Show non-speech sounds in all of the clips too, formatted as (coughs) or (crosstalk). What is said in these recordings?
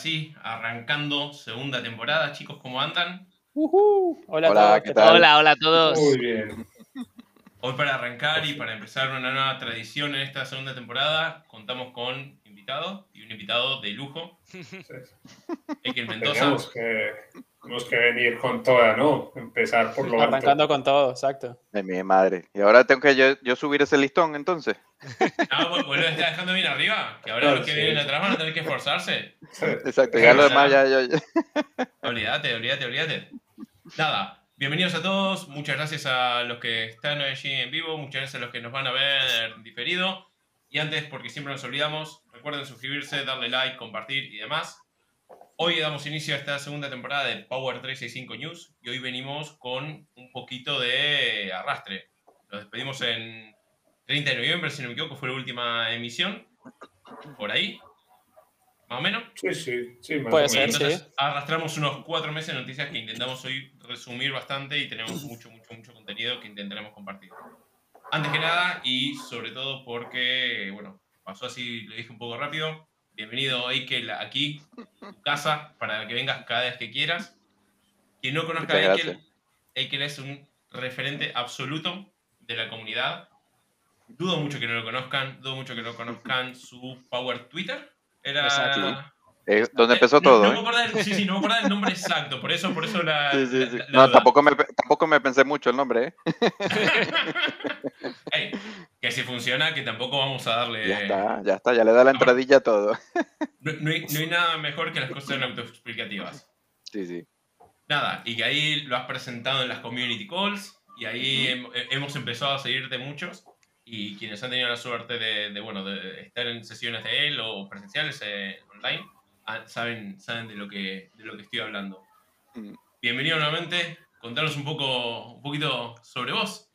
todos, sí, arrancando segunda temporada. Chicos, ¿cómo andan? Hola, a Hola, todos. ¿qué tal? Hola, hola a todos. Muy bien. Hoy para arrancar y para empezar una nueva tradición en esta segunda temporada, contamos con invitados y un invitado de lujo, Ekel (laughs) Mendoza. Tenemos que, tenemos que venir con toda, ¿no? Empezar por lo alto. Arrancando con todo, exacto. De mi madre. Y ahora tengo que yo, yo subir ese listón, entonces. Ah, bueno, pues lo está dejando bien arriba, que ahora Claro, los que sí. vienen atrás van a tener que esforzarse. Exacto. Ya lo demás ya, ya- ya- Olvídate, olvídate, olvídate. Nada, bienvenidos a todos. Muchas gracias a los que están allí en vivo. Muchas gracias a los que nos van a ver diferido. Y antes, porque siempre nos olvidamos, recuerden suscribirse, darle like, compartir y demás. Hoy damos inicio a esta segunda temporada de Power 365 News y hoy venimos con un poquito de arrastre. Nos despedimos en 30 de noviembre, si no me equivoco, fue la última emisión. Por ahí, más o menos. Sí, sí, sí. más Puede o ser, menos. Entonces, arrastramos unos cuatro meses de noticias que intentamos hoy resumir bastante y tenemos mucho, mucho, mucho contenido que intentaremos compartir. Antes que nada, y sobre todo porque, bueno, pasó así, lo dije un poco rápido. Bienvenido, Eikel, aquí, tu casa, para que vengas cada vez que quieras. Quien no conozca a Eikel. Eikel es un referente absoluto de la comunidad. Dudo mucho que no lo conozcan, dudo mucho que no conozcan su Power Twitter. Era. Exacto. Eh, donde empezó No- todo. No, me ¿eh? del- sí, sí, no me acordaba del nombre exacto, por eso, por eso la. Sí, sí, sí. la- la No, duda. tampoco me, tampoco me pensé mucho el nombre, ¿eh? (laughs) Que si funciona, que tampoco vamos a darle. Ya está, ya está, ya le da la entradilla a todo. No, no hay, no hay nada mejor que las cosas autoexplicativas. Sí, sí. Nada, y que ahí lo has presentado en las community calls, y ahí hem- hemos empezado a seguirte muchos. Y quienes han tenido la suerte de, de, bueno, de estar en sesiones de él o presenciales eh, online, saben, saben de, lo que, de lo que estoy hablando. Mm. Bienvenido nuevamente. Contanos un poco, un poquito sobre vos.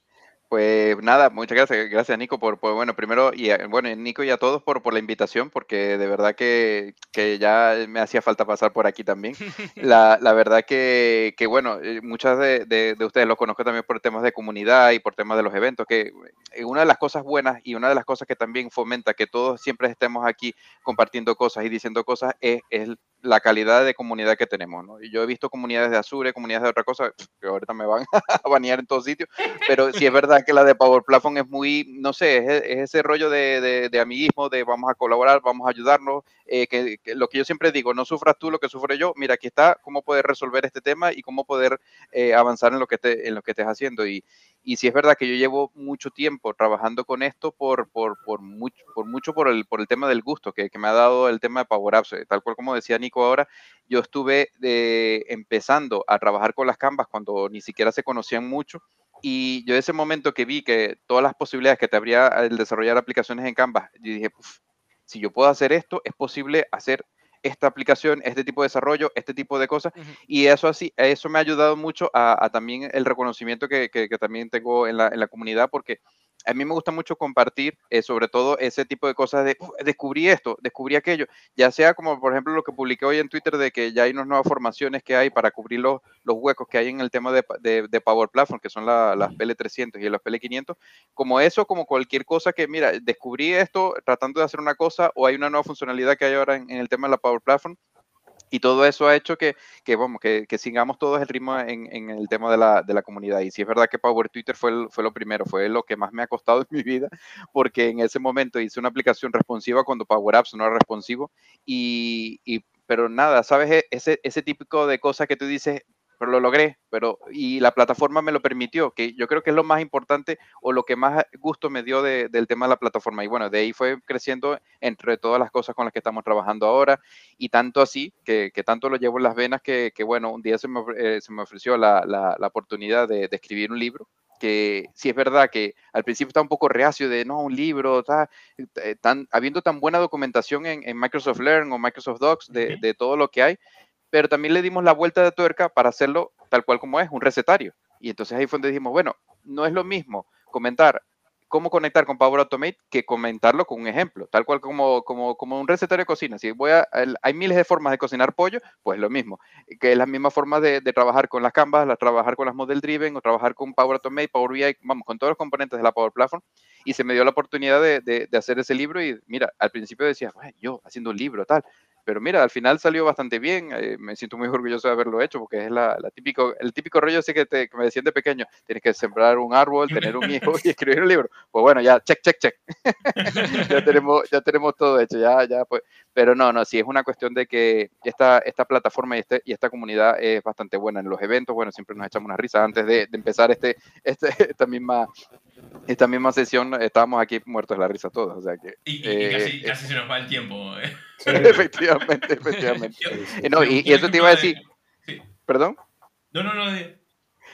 Pues nada, muchas gracias, gracias Nico por, por- bueno, primero, y a- bueno, Nico y a todos por, por la invitación, porque de verdad que, que ya me hacía falta pasar por aquí también. (laughs) La, la verdad que, que, bueno, eh, muchas de, de- de ustedes los conozco también por temas de comunidad y por temas de los eventos, que eh, una de las cosas buenas y una de las cosas que también fomenta que todos siempre estemos aquí compartiendo cosas y diciendo cosas es, es la calidad de comunidad que tenemos. Y yo he visto comunidades de Azure, comunidades de otra cosa, que ahorita me van (laughs) a banear en todos sitios, pero sí es verdad que la de Power Platform es muy, no sé, es, es ese rollo de, de, de amiguismo, de vamos a colaborar, vamos a ayudarnos, eh, que, lo que yo siempre digo, no sufras tú lo que sufre yo, mira, aquí está cómo poder resolver este tema y cómo poder eh, avanzar en lo que, te, en lo que estés haciendo. Y sí es verdad que yo llevo mucho tiempo trabajando con esto por, por, por, mucho, por mucho por el, por el tema del gusto que, que me ha dado el tema de Power Apps. Eh, Tal cual como decía Nico ahora, yo estuve eh, empezando a trabajar con las Canvas cuando ni siquiera se conocían mucho. Y yo ese momento que vi que todas las posibilidades que te abría el desarrollar aplicaciones en Canvas, yo dije, "Uf, si yo puedo hacer esto, es posible hacer esta aplicación, este tipo de desarrollo, este tipo de cosas. Y eso así, eso me ha ayudado mucho a, a también el reconocimiento que, que- que también tengo en la, en la comunidad, porque a mí me gusta mucho compartir, eh, sobre todo ese tipo de cosas de "Uf, descubrí esto, descubrí aquello, ya sea como por ejemplo lo que publiqué hoy en Twitter de que ya hay unas nuevas formaciones que hay para cubrir los, los huecos que hay en el tema de, de- de Power Platform, que son la- las PL300 y las PL500, como eso, como cualquier cosa que, mira, descubrí esto tratando de hacer una cosa o hay una nueva funcionalidad que hay ahora en, en el tema de la Power Platform. Y todo eso ha hecho que, que, vamos, que, sigamos todos el ritmo en, en el tema de la, de la comunidad. Y sí es verdad que Power Twitter fue, fue lo primero, fue lo que más me ha costado en mi vida, porque en ese momento hice una aplicación responsiva cuando Power Apps no era responsivo. Y, y- pero nada, ¿sabes? E- Ese, ese típico de cosas que tú dices, pero lo logré, pero y la plataforma me lo permitió, que yo creo que es lo más importante o lo que más gusto me dio de- del tema de la plataforma. Y bueno, de ahí fue creciendo entre todas las cosas con las que estamos trabajando ahora y tanto así, que, que tanto lo llevo en las venas, que, que, bueno, un día se me, eh, se me ofreció la, la- la oportunidad de, de escribir un libro que sí es verdad que al principio estaba un poco reacio de, no, un libro, ta- eh, tan, habiendo tan buena documentación en, en Microsoft Learn o Microsoft Docs de todo lo que hay, pero también le dimos la vuelta de tuerca para hacerlo tal cual como es, un recetario. Y entonces ahí fue donde dijimos, bueno, no es lo mismo comentar cómo conectar con Power Automate que comentarlo con un ejemplo, tal cual como, como, como un recetario de cocina. Si voy a, hay miles de formas de cocinar pollo, pues lo mismo, que es la misma forma de, trabajar con las Canvas, la, trabajar con las Model Driven o trabajar con Power Automate, Power BI, vamos, con todos los componentes de la Power Platform. Y se me dio la oportunidad de, de- hacer ese libro y mira, al principio decía, "Bueno, yo haciendo un libro, tal. Pero mira, al final salió bastante bien. eh, me siento muy orgulloso de haberlo hecho porque es la, típico, el típico rollo así que, te, que me decían de pequeño. Tienes que sembrar un árbol, tener un hijo y escribir un libro. Pues bueno, ya, check, check, check. (laughs) ya, tenemos, ya tenemos todo hecho. Ya, ya, pues. Pero no, no, sí es una cuestión de que esta, esta plataforma y, este, y esta comunidad es bastante buena en los eventos. Bueno, siempre nos echamos una risa. Antes de, de empezar este, este, (laughs) esta, misma, esta misma sesión, estábamos aquí muertos de la risa todos. O sea que, Y, y- y eh, casi, eh, casi se nos va el tiempo. ¿eh? Sí. (laughs) efectivamente, efectivamente. Yo- Y no, y, y eso te iba a decir, de- Sí. perdón. No, no, no. de-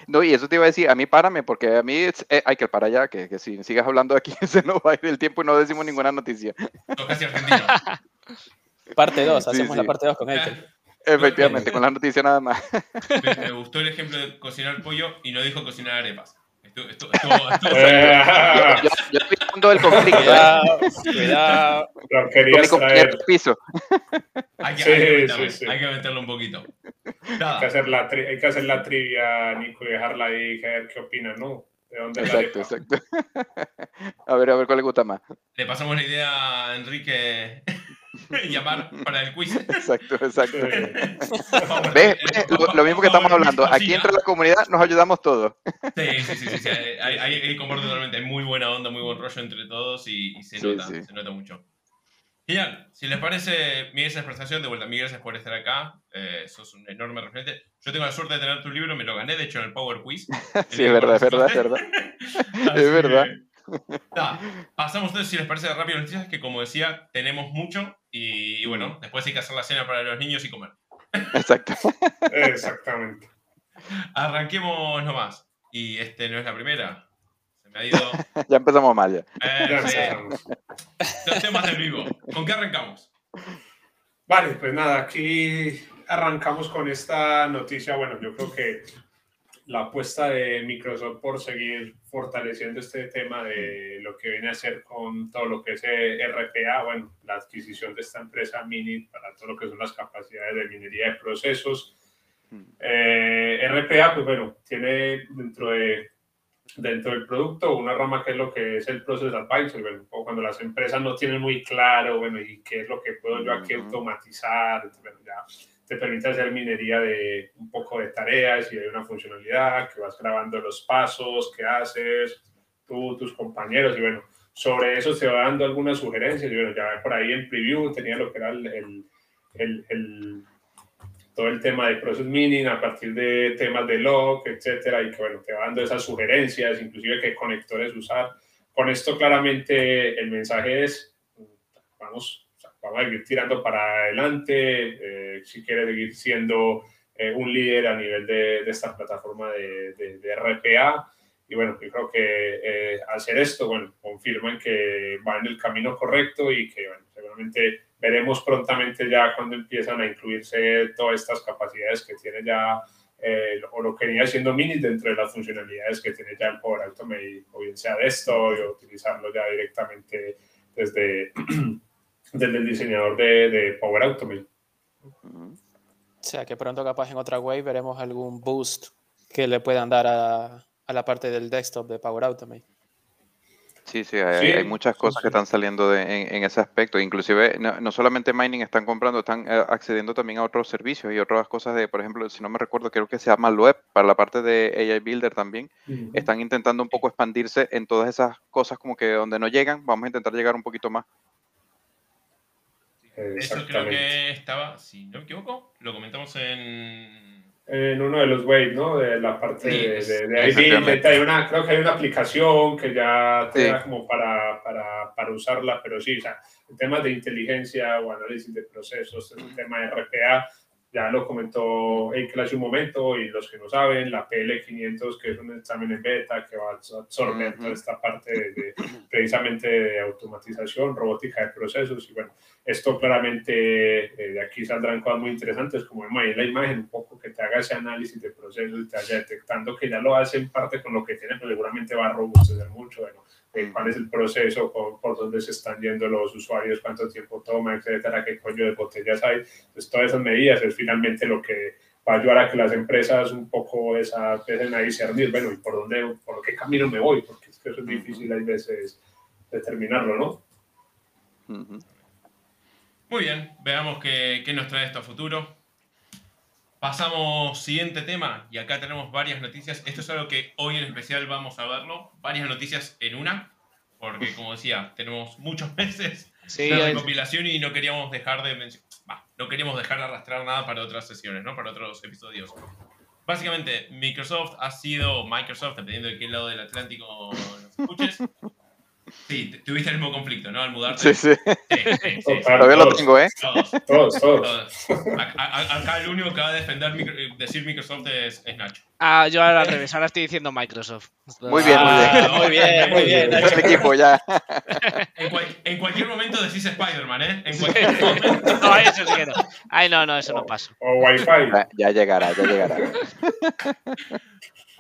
No, y eso te iba a decir, a mí párame, porque a mí es- eh, hay que para allá, que, que si sigas hablando aquí (laughs) se nos va a ir el tiempo y no decimos ninguna noticia. sos casi argentino. (laughs) Parte 2, Sí, hacemos sí. la parte 2 con Eitel. Efectivamente, con la noticia nada más. Me, me gustó el ejemplo de cocinar pollo y no dijo cocinar arepas. Estuvo- estuvo- Eh, Yo, yo estoy del conflicto ¿eh? Cuidado, cuidado. lo querías traer. piso. hay, que, Sí, hay que meterle, sí, sí. hay que meterle un poquito. Hay que, hacer la tri- hay que hacer la trivia, Nico, y dejarla ahí, y ver qué opinan, ¿no? ¿De dónde Exacto, exacto. (laughs) A ver, a ver cuál le gusta más. le pasamos la idea a Enrique (laughs) llamar para el quiz. Exacto, exacto. Vamos, ¿Ves? ¿Ves? Lo, lo mismo que estamos hablando. Aquí entre la comunidad nos ayudamos todos. Sí, sí, sí, sí, sí, Ahí, ahí, ahí comparto totalmente. Hay muy buena onda, muy buen rollo entre todos y, y se Sí, nota, sí. se nota mucho. Genial. Si les parece, Miguel, esa prestación, de vuelta, Miguel, gracias por estar acá. Eh, sos un enorme referente. Yo tengo la suerte de tener tu libro, me lo gané, de hecho, en el Power Quiz. (laughs) Sí, es verdad, es verdad, es verdad. (laughs) Es verdad. pasamos entonces, si les parece rápido, noticias, que como decía, tenemos mucho y, y bueno, después hay que hacer la cena para los niños y comer. Exacto. Exactamente. Arranquemos nomás. Y este no es la primera. Se me ha ido. (laughs) Ya empezamos mal ya. Eh, Ya sí. empezamos. Los temas del vivo. ¿Con qué arrancamos? Vale, pues nada, aquí arrancamos con esta noticia. Bueno, yo creo que la apuesta de Microsoft por seguir fortaleciendo este tema de lo que viene a ser con todo lo que es eh, RPA, bueno, la adquisición de esta empresa Mini para todo lo que son las capacidades de minería de procesos. Eh, RPA, pues bueno, tiene dentro de dentro del producto una rama que es lo que es el Process Advisor, bueno, o cuando las empresas no tienen muy claro, bueno, y qué es lo que puedo yo aquí automatizar, bueno, ya te permite hacer minería de un poco de tareas y hay una funcionalidad que vas grabando los pasos que haces, tú, tus compañeros, y bueno, sobre eso te va dando algunas sugerencias, y bueno, ya por ahí en preview tenía lo que era el, el, el- el- todo el tema de process mining a partir de temas de log, etcétera, y que bueno, te va dando esas sugerencias, inclusive qué conectores usar. Con esto claramente el mensaje es, vamos a seguir tirando para adelante, eh, si quieres seguir siendo eh, un líder a nivel de, de esta plataforma de, de- de RPA. Y bueno, yo creo que eh, hacer esto, bueno, confirman que va en el camino correcto y que, bueno, seguramente veremos prontamente ya cuando empiezan a incluirse todas estas capacidades que tiene ya, eh, o lo que venía siendo Mini dentro de las funcionalidades que tiene ya el Power Automate, o bien sea de esto, o utilizarlo ya directamente desde, (clears throat) desde el diseñador de, de Power Automate. O sea, que pronto capaz en otra wave veremos algún boost que le puedan dar a, a la parte del desktop de Power Automate. Sí, sí, hay, Sí, hay muchas sí, cosas que están saliendo de- en, en ese aspecto. Inclusive, no, no solamente mining están comprando, están eh, accediendo también a otros servicios y otras cosas de, por ejemplo, si no me recuerdo, creo que se llama Web para la parte de AI Builder también. Están intentando un poco expandirse en todas esas cosas como que donde no llegan, vamos a intentar llegar un poquito más. Eso creo Exactamente. que estaba, si no me equivoco, lo comentamos en. en uno de los waves, ¿no? De la parte Sí, de, es- de, de hay una, creo que hay una aplicación que ya te Sí. da como para, para, para usarla, pero sí, o sea, el tema de inteligencia o análisis de procesos, el tema de RPA, ya lo comentó Eikel hace un momento y los que no saben, la PL500, que es un examen en beta que va a absorber toda esta parte de, de- precisamente de automatización, robótica de procesos y bueno, esto claramente eh, de aquí saldrán cosas muy interesantes, como vemos ahí en la imagen, un poco que te haga ese análisis de procesos y te vaya detectando que ya lo hace en parte con lo que tiene, pero seguramente va a robustecer mucho, bueno, eh, cuál es el proceso, por, por dónde se están yendo los usuarios, cuánto tiempo toma, etcétera, qué coño de botellas hay. Entonces, todas esas medidas es finalmente lo que va a ayudar a que las empresas un poco esa, empiecen a discernir, bueno, ¿y por dónde, por qué camino me voy? Porque es que eso es difícil hay veces determinarlo, ¿no? Ujú. Muy bien, veamos qué, qué nos trae esto a futuro. Pasamos siguiente tema y acá tenemos varias noticias. Esto es algo que hoy en especial vamos a verlo. Varias noticias en una, porque como decía, tenemos muchos (laughs) meses Sí, de recopilación y no queríamos dejar de mencio- bah, no queríamos dejar de arrastrar nada para otras sesiones, ¿no? Para otros episodios. Básicamente, Microsoft ha sido Microsoft, dependiendo de qué lado del Atlántico nos escuches. Sí, tuviste el mismo conflicto, ¿no? Al mudarte. Sí, sí. Sí, sí, sí, (laughs) sí. Todavía lo todos. tengo, ¿eh? Todos, (laughs) Todos, Acá el único que va a defender micro- eh, decir Microsoft es, es Nacho. Ah, yo ahora al revés, ahora estoy diciendo Microsoft. Muy bien, muy bien. Ah, muy bien, muy bien. Es el equipo ya. En, cual- en cualquier momento decís Spider-Man, ¿eh? En cualquier (laughs) momento. No, eso sí que no. Ay, no, no, eso no paso. O Wi-Fi. Ya, ya llegará, ya llegará.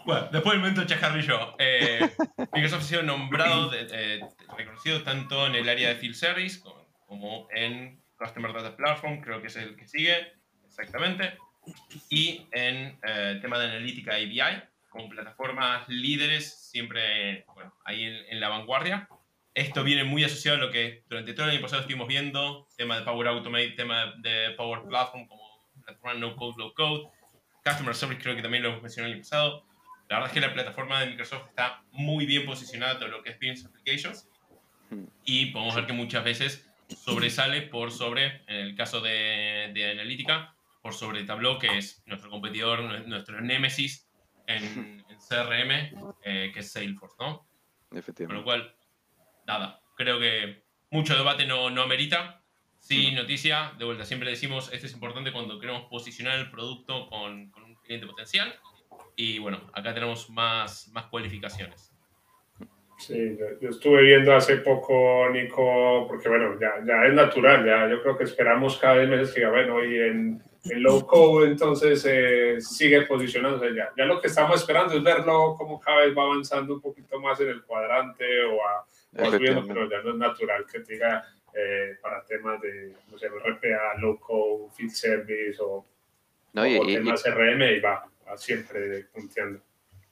Bueno, después del momento chascarrillo, eh, Microsoft ha sido nombrado, de- reconocido tanto en el área de Field Service como, como en Customer Data Platform, creo que es el que sigue, exactamente, y en eh, tema de analítica ABI, como plataformas líderes, siempre bueno, ahí en, en la vanguardia. Esto viene muy asociado a lo que durante todo el año pasado estuvimos viendo, tema de Power Automate, tema de Power Platform, como plataforma No Code, Low Code, Customer Service creo que también lo hemos mencionado el año pasado. La verdad es que la plataforma de Microsoft está muy bien posicionada todo lo que es Business Applications y podemos ver que muchas veces sobresale por sobre, en el caso de, de analítica, por sobre Tableau, que es nuestro competidor, nue- nuestro némesis en, en CRM, eh, que es Salesforce, ¿no? Con lo Efectivamente. cual, nada, creo que mucho debate no, no amerita. Sí, noticia, de vuelta, siempre decimos, esto es importante cuando queremos posicionar el producto con, con un cliente potencial. Y bueno, acá tenemos más, más cualificaciones. Sí, yo, estuve viendo hace poco, Nico, porque bueno, ya, ya es natural, ya yo creo que esperamos cada vez meses que diga, bueno, y en, en low code entonces eh, sigue posicionándose ya. Ya lo que estamos esperando es verlo como cada vez va avanzando un poquito más en el cuadrante o a, o subiendo, pero ya no es natural que te diga eh, para temas de, no sé, RPA, low code, field service o, No, y- o y- y- temas RM y va, siempre punteando.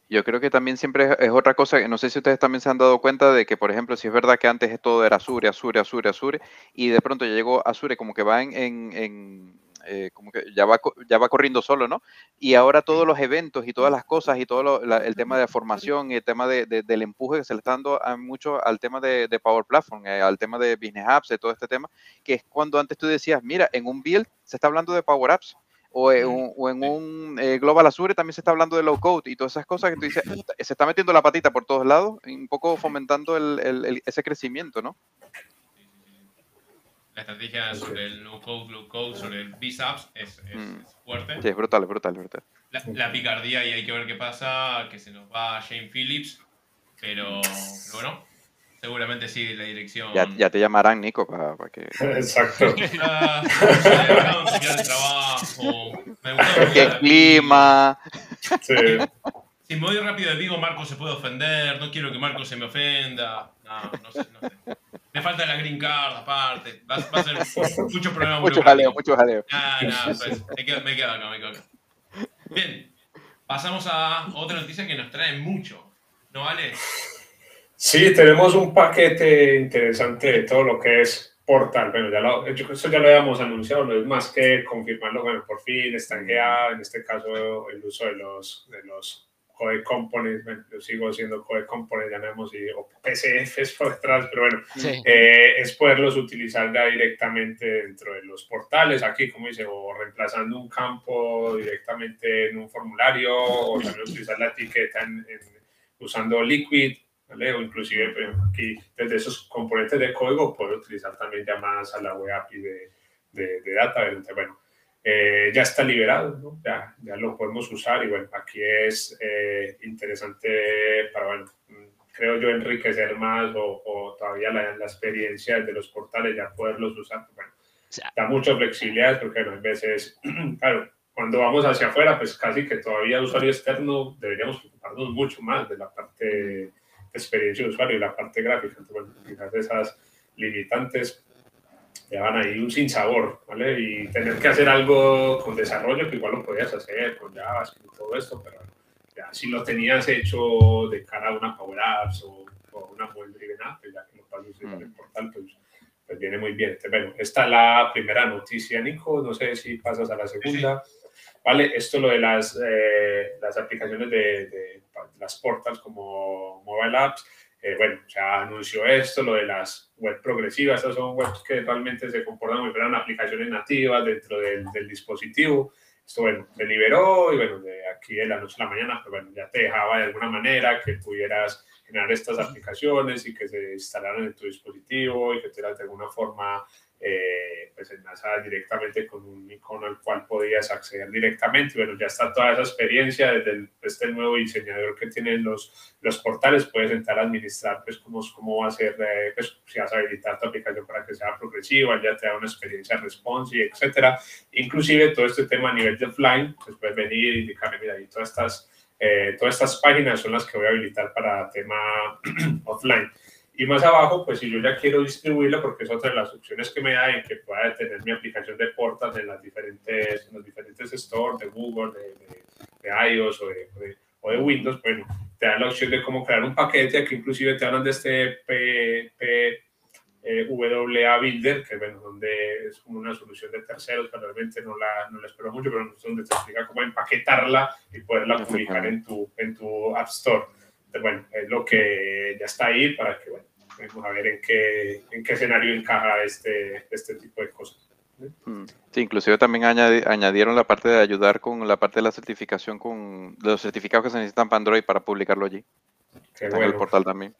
Yo creo que también siempre es, otra cosa, no sé si ustedes también se han dado cuenta de que, por ejemplo, si es verdad que antes todo era Azure, Azure, Azure, Azure, y de pronto ya llegó Azure como que va en, eh, ya va, ya va corriendo solo, ¿no? Y ahora todos los eventos y todas las cosas y todo lo- la- el tema de formación y el tema de- de- del empuje que se le está dando a mucho al tema de, de Power Platform, eh, al tema de Business Apps, de todo este tema, que es cuando antes tú decías, mira, en un build se está hablando de Power Apps. O en un, o en un, eh, Global Azure también se está hablando de low code y todas esas cosas que tú dices, se está metiendo la patita por todos lados, un poco fomentando el- el- el- ese crecimiento, ¿no? La estrategia sobre el no code, low code, sobre el BISAPS es, es- Mm. es fuerte. Sí, es brutal, es brutal, es brutal. La, la picardía y hay que ver qué pasa, que se nos va Shane Phillips, pero, pero bueno, seguramente sigue la dirección. Ya, ya te llamarán, Nico, para que... (laughs) Exacto. (laughs) Ah, trabajo. Me gusta mucho- clima... Sí. Si me voy rápido de Vigo, Marco se puede ofender. No quiero que Marco se me ofenda. No, no sé, no sé. Me falta la green card aparte. Va, va a ser mucho problema. Mucho jaleo, mucho jaleo. Ah, no, pues, me quedo, me quedo acá, me quedo acá. Bien, pasamos a otra noticia que nos trae mucho. ¿No vale? Sí, tenemos un paquete interesante de todo lo que es Portal. Bueno, ya lo, yo- eso ya lo habíamos anunciado, no es más que confirmarlo. Bueno, por fin está en este caso el uso de los, de los Code Components. Bueno, yo sigo siendo Code Components, llamemos, y, o PCFs por detrás, pero bueno, Sí. eh, es poderlos utilizar ya directamente dentro de los portales, aquí, como dice, o reemplazando un campo directamente en un formulario, o también utilizar la etiqueta en- en- usando Liquid, ¿vale? O inclusive pues, aquí, desde esos componentes de código, puedo utilizar también llamadas a la web API de, de, de data. Entonces, bueno, eh, ya está liberado, ¿no? ya, ya lo podemos usar y bueno, aquí es eh, interesante para, bueno, creo yo, enriquecer más o, o todavía la, la experiencia de los portales, ya poderlos usar. Bueno, sea- da mucha flexibilidad porque bueno, a veces, (clears throat) claro, cuando vamos hacia afuera, pues casi que todavía usuario externo deberíamos preocuparnos mucho más de la parte experiencia de usuario y la parte gráfica. Entonces, bueno, quizás esas limitantes llevan ahí un sinsabor, ¿vale? Y tener que hacer algo con desarrollo, que igual lo podías hacer con JavaScript y todo esto, pero ya si lo tenías hecho de cara a una Power Apps o, o una Mobile Driven App, ya que lo pasas en el portal, pues, pues viene muy bien. Entonces, bueno, esta es la primera noticia, Nico, no sé si pasas a la segunda. Vale, esto lo de las, eh, las aplicaciones de, de, las portals como mobile apps, eh, bueno, ya anunció esto, lo de las web progresivas, estas son webs que realmente se comportan si fueran aplicaciones nativas dentro del, del dispositivo. Esto, bueno, se liberó y bueno, de aquí de la noche a la mañana, pues bueno, ya te dejaba de alguna manera que pudieras generar estas aplicaciones y que se instalaran en tu dispositivo y que tuvieras de alguna forma eh, pues enlazada directamente con un icono al cual podías acceder directamente. Bueno, ya está toda esa experiencia desde el, este nuevo diseñador que tienen los, los portales, puedes entrar a administrar pues cómo, cómo va a ser, eh, pues si vas a habilitar tu aplicación para que sea progresiva, ya te da una experiencia responsive, etcétera. Inclusive todo este tema a nivel de offline, pues puedes venir y indicarme, mira, y todas estas, eh, todas estas páginas son las que voy a habilitar para tema (clears throat) offline. Y más abajo, pues si yo ya quiero distribuirlo, porque es otra de las opciones que me da en que pueda tener mi aplicación de portas en, las diferentes, en los diferentes stores de Google, de, de, de iOS o de, de, o de, Windows, bueno, te da la opción de cómo crear un paquete, aquí inclusive te hablan de este P, P, eh, WA Builder, que bueno, donde es como una solución de terceros, pero realmente no la, no la espero mucho, pero es donde te explica cómo empaquetarla y poderla publicar en tu, en tu App Store. Entonces, bueno, es lo que ya está ahí para que, bueno, vamos a ver en qué, en qué escenario encaja este, este tipo de cosas. Sí, inclusive también añadieron la parte de ayudar con la parte de la certificación con los certificados que se necesitan para Android para publicarlo allí. Qué Está bueno. en el portal también.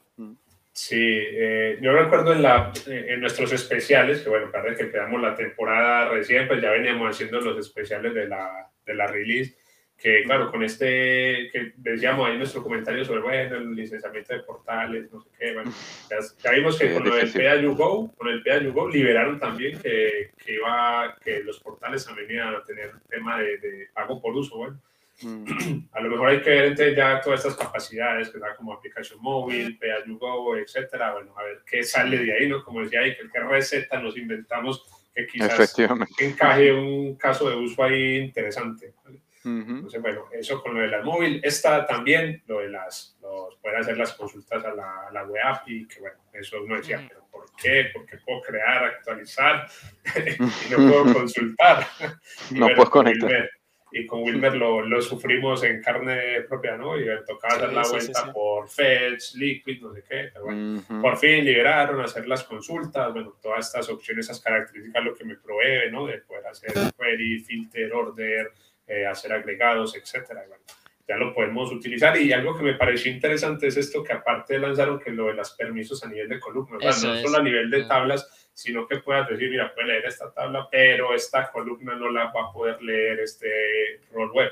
Sí, eh, yo recuerdo en, la, en nuestros especiales, que bueno, parece que empezamos la temporada recién, pues ya veníamos haciendo los especiales de la, de la release, que claro, con este, que decíamos ahí nuestro comentario sobre, bueno, el licenciamiento de portales, no sé qué, bueno, ya, ya vimos que Sí, con lo del. PayAYouGo, con el PayAYouGo liberaron también que, que iba, que los portales también iban a tener tema de, de pago por uso, bueno. Mm, (clears throat) A lo mejor hay que ver entonces ya todas estas capacidades, que da como aplicación móvil, Pay-as-you-go, etcétera. Bueno, a ver qué sale de ahí, ¿no? Como decía ahí, qué receta nos inventamos que quizás encaje un caso de uso ahí interesante. ¿vale? Entonces, bueno, eso con lo de las móvil. Esta también, lo de las, los, poder hacer las consultas a la, a la web API, que bueno, eso uno decía, Ujú. pero ¿por qué? Porque puedo crear, actualizar (laughs) y no (laughs) puedo consultar. (laughs) Y No bueno, puedes con conectar. Wilmer- y con Wilmer lo, lo sufrimos en carne propia, ¿no? Y tocaba Sí, dar la sí, vuelta sí. por Fetch, Liquid, no sé qué, pero bueno. Por fin liberaron, hacer las consultas, bueno, todas estas opciones, esas características, lo que me provee, ¿no? De poder hacer query, filter, order, eh, hacer agregados, etcétera. Bueno, ya lo podemos utilizar. Y algo que me pareció interesante es esto que aparte lanzaron que lo de los permisos a nivel de columna, o sea, no es. solo a nivel de tablas, sino que puedas decir, mira, puede leer esta tabla, pero esta columna no la va a poder leer este rol web.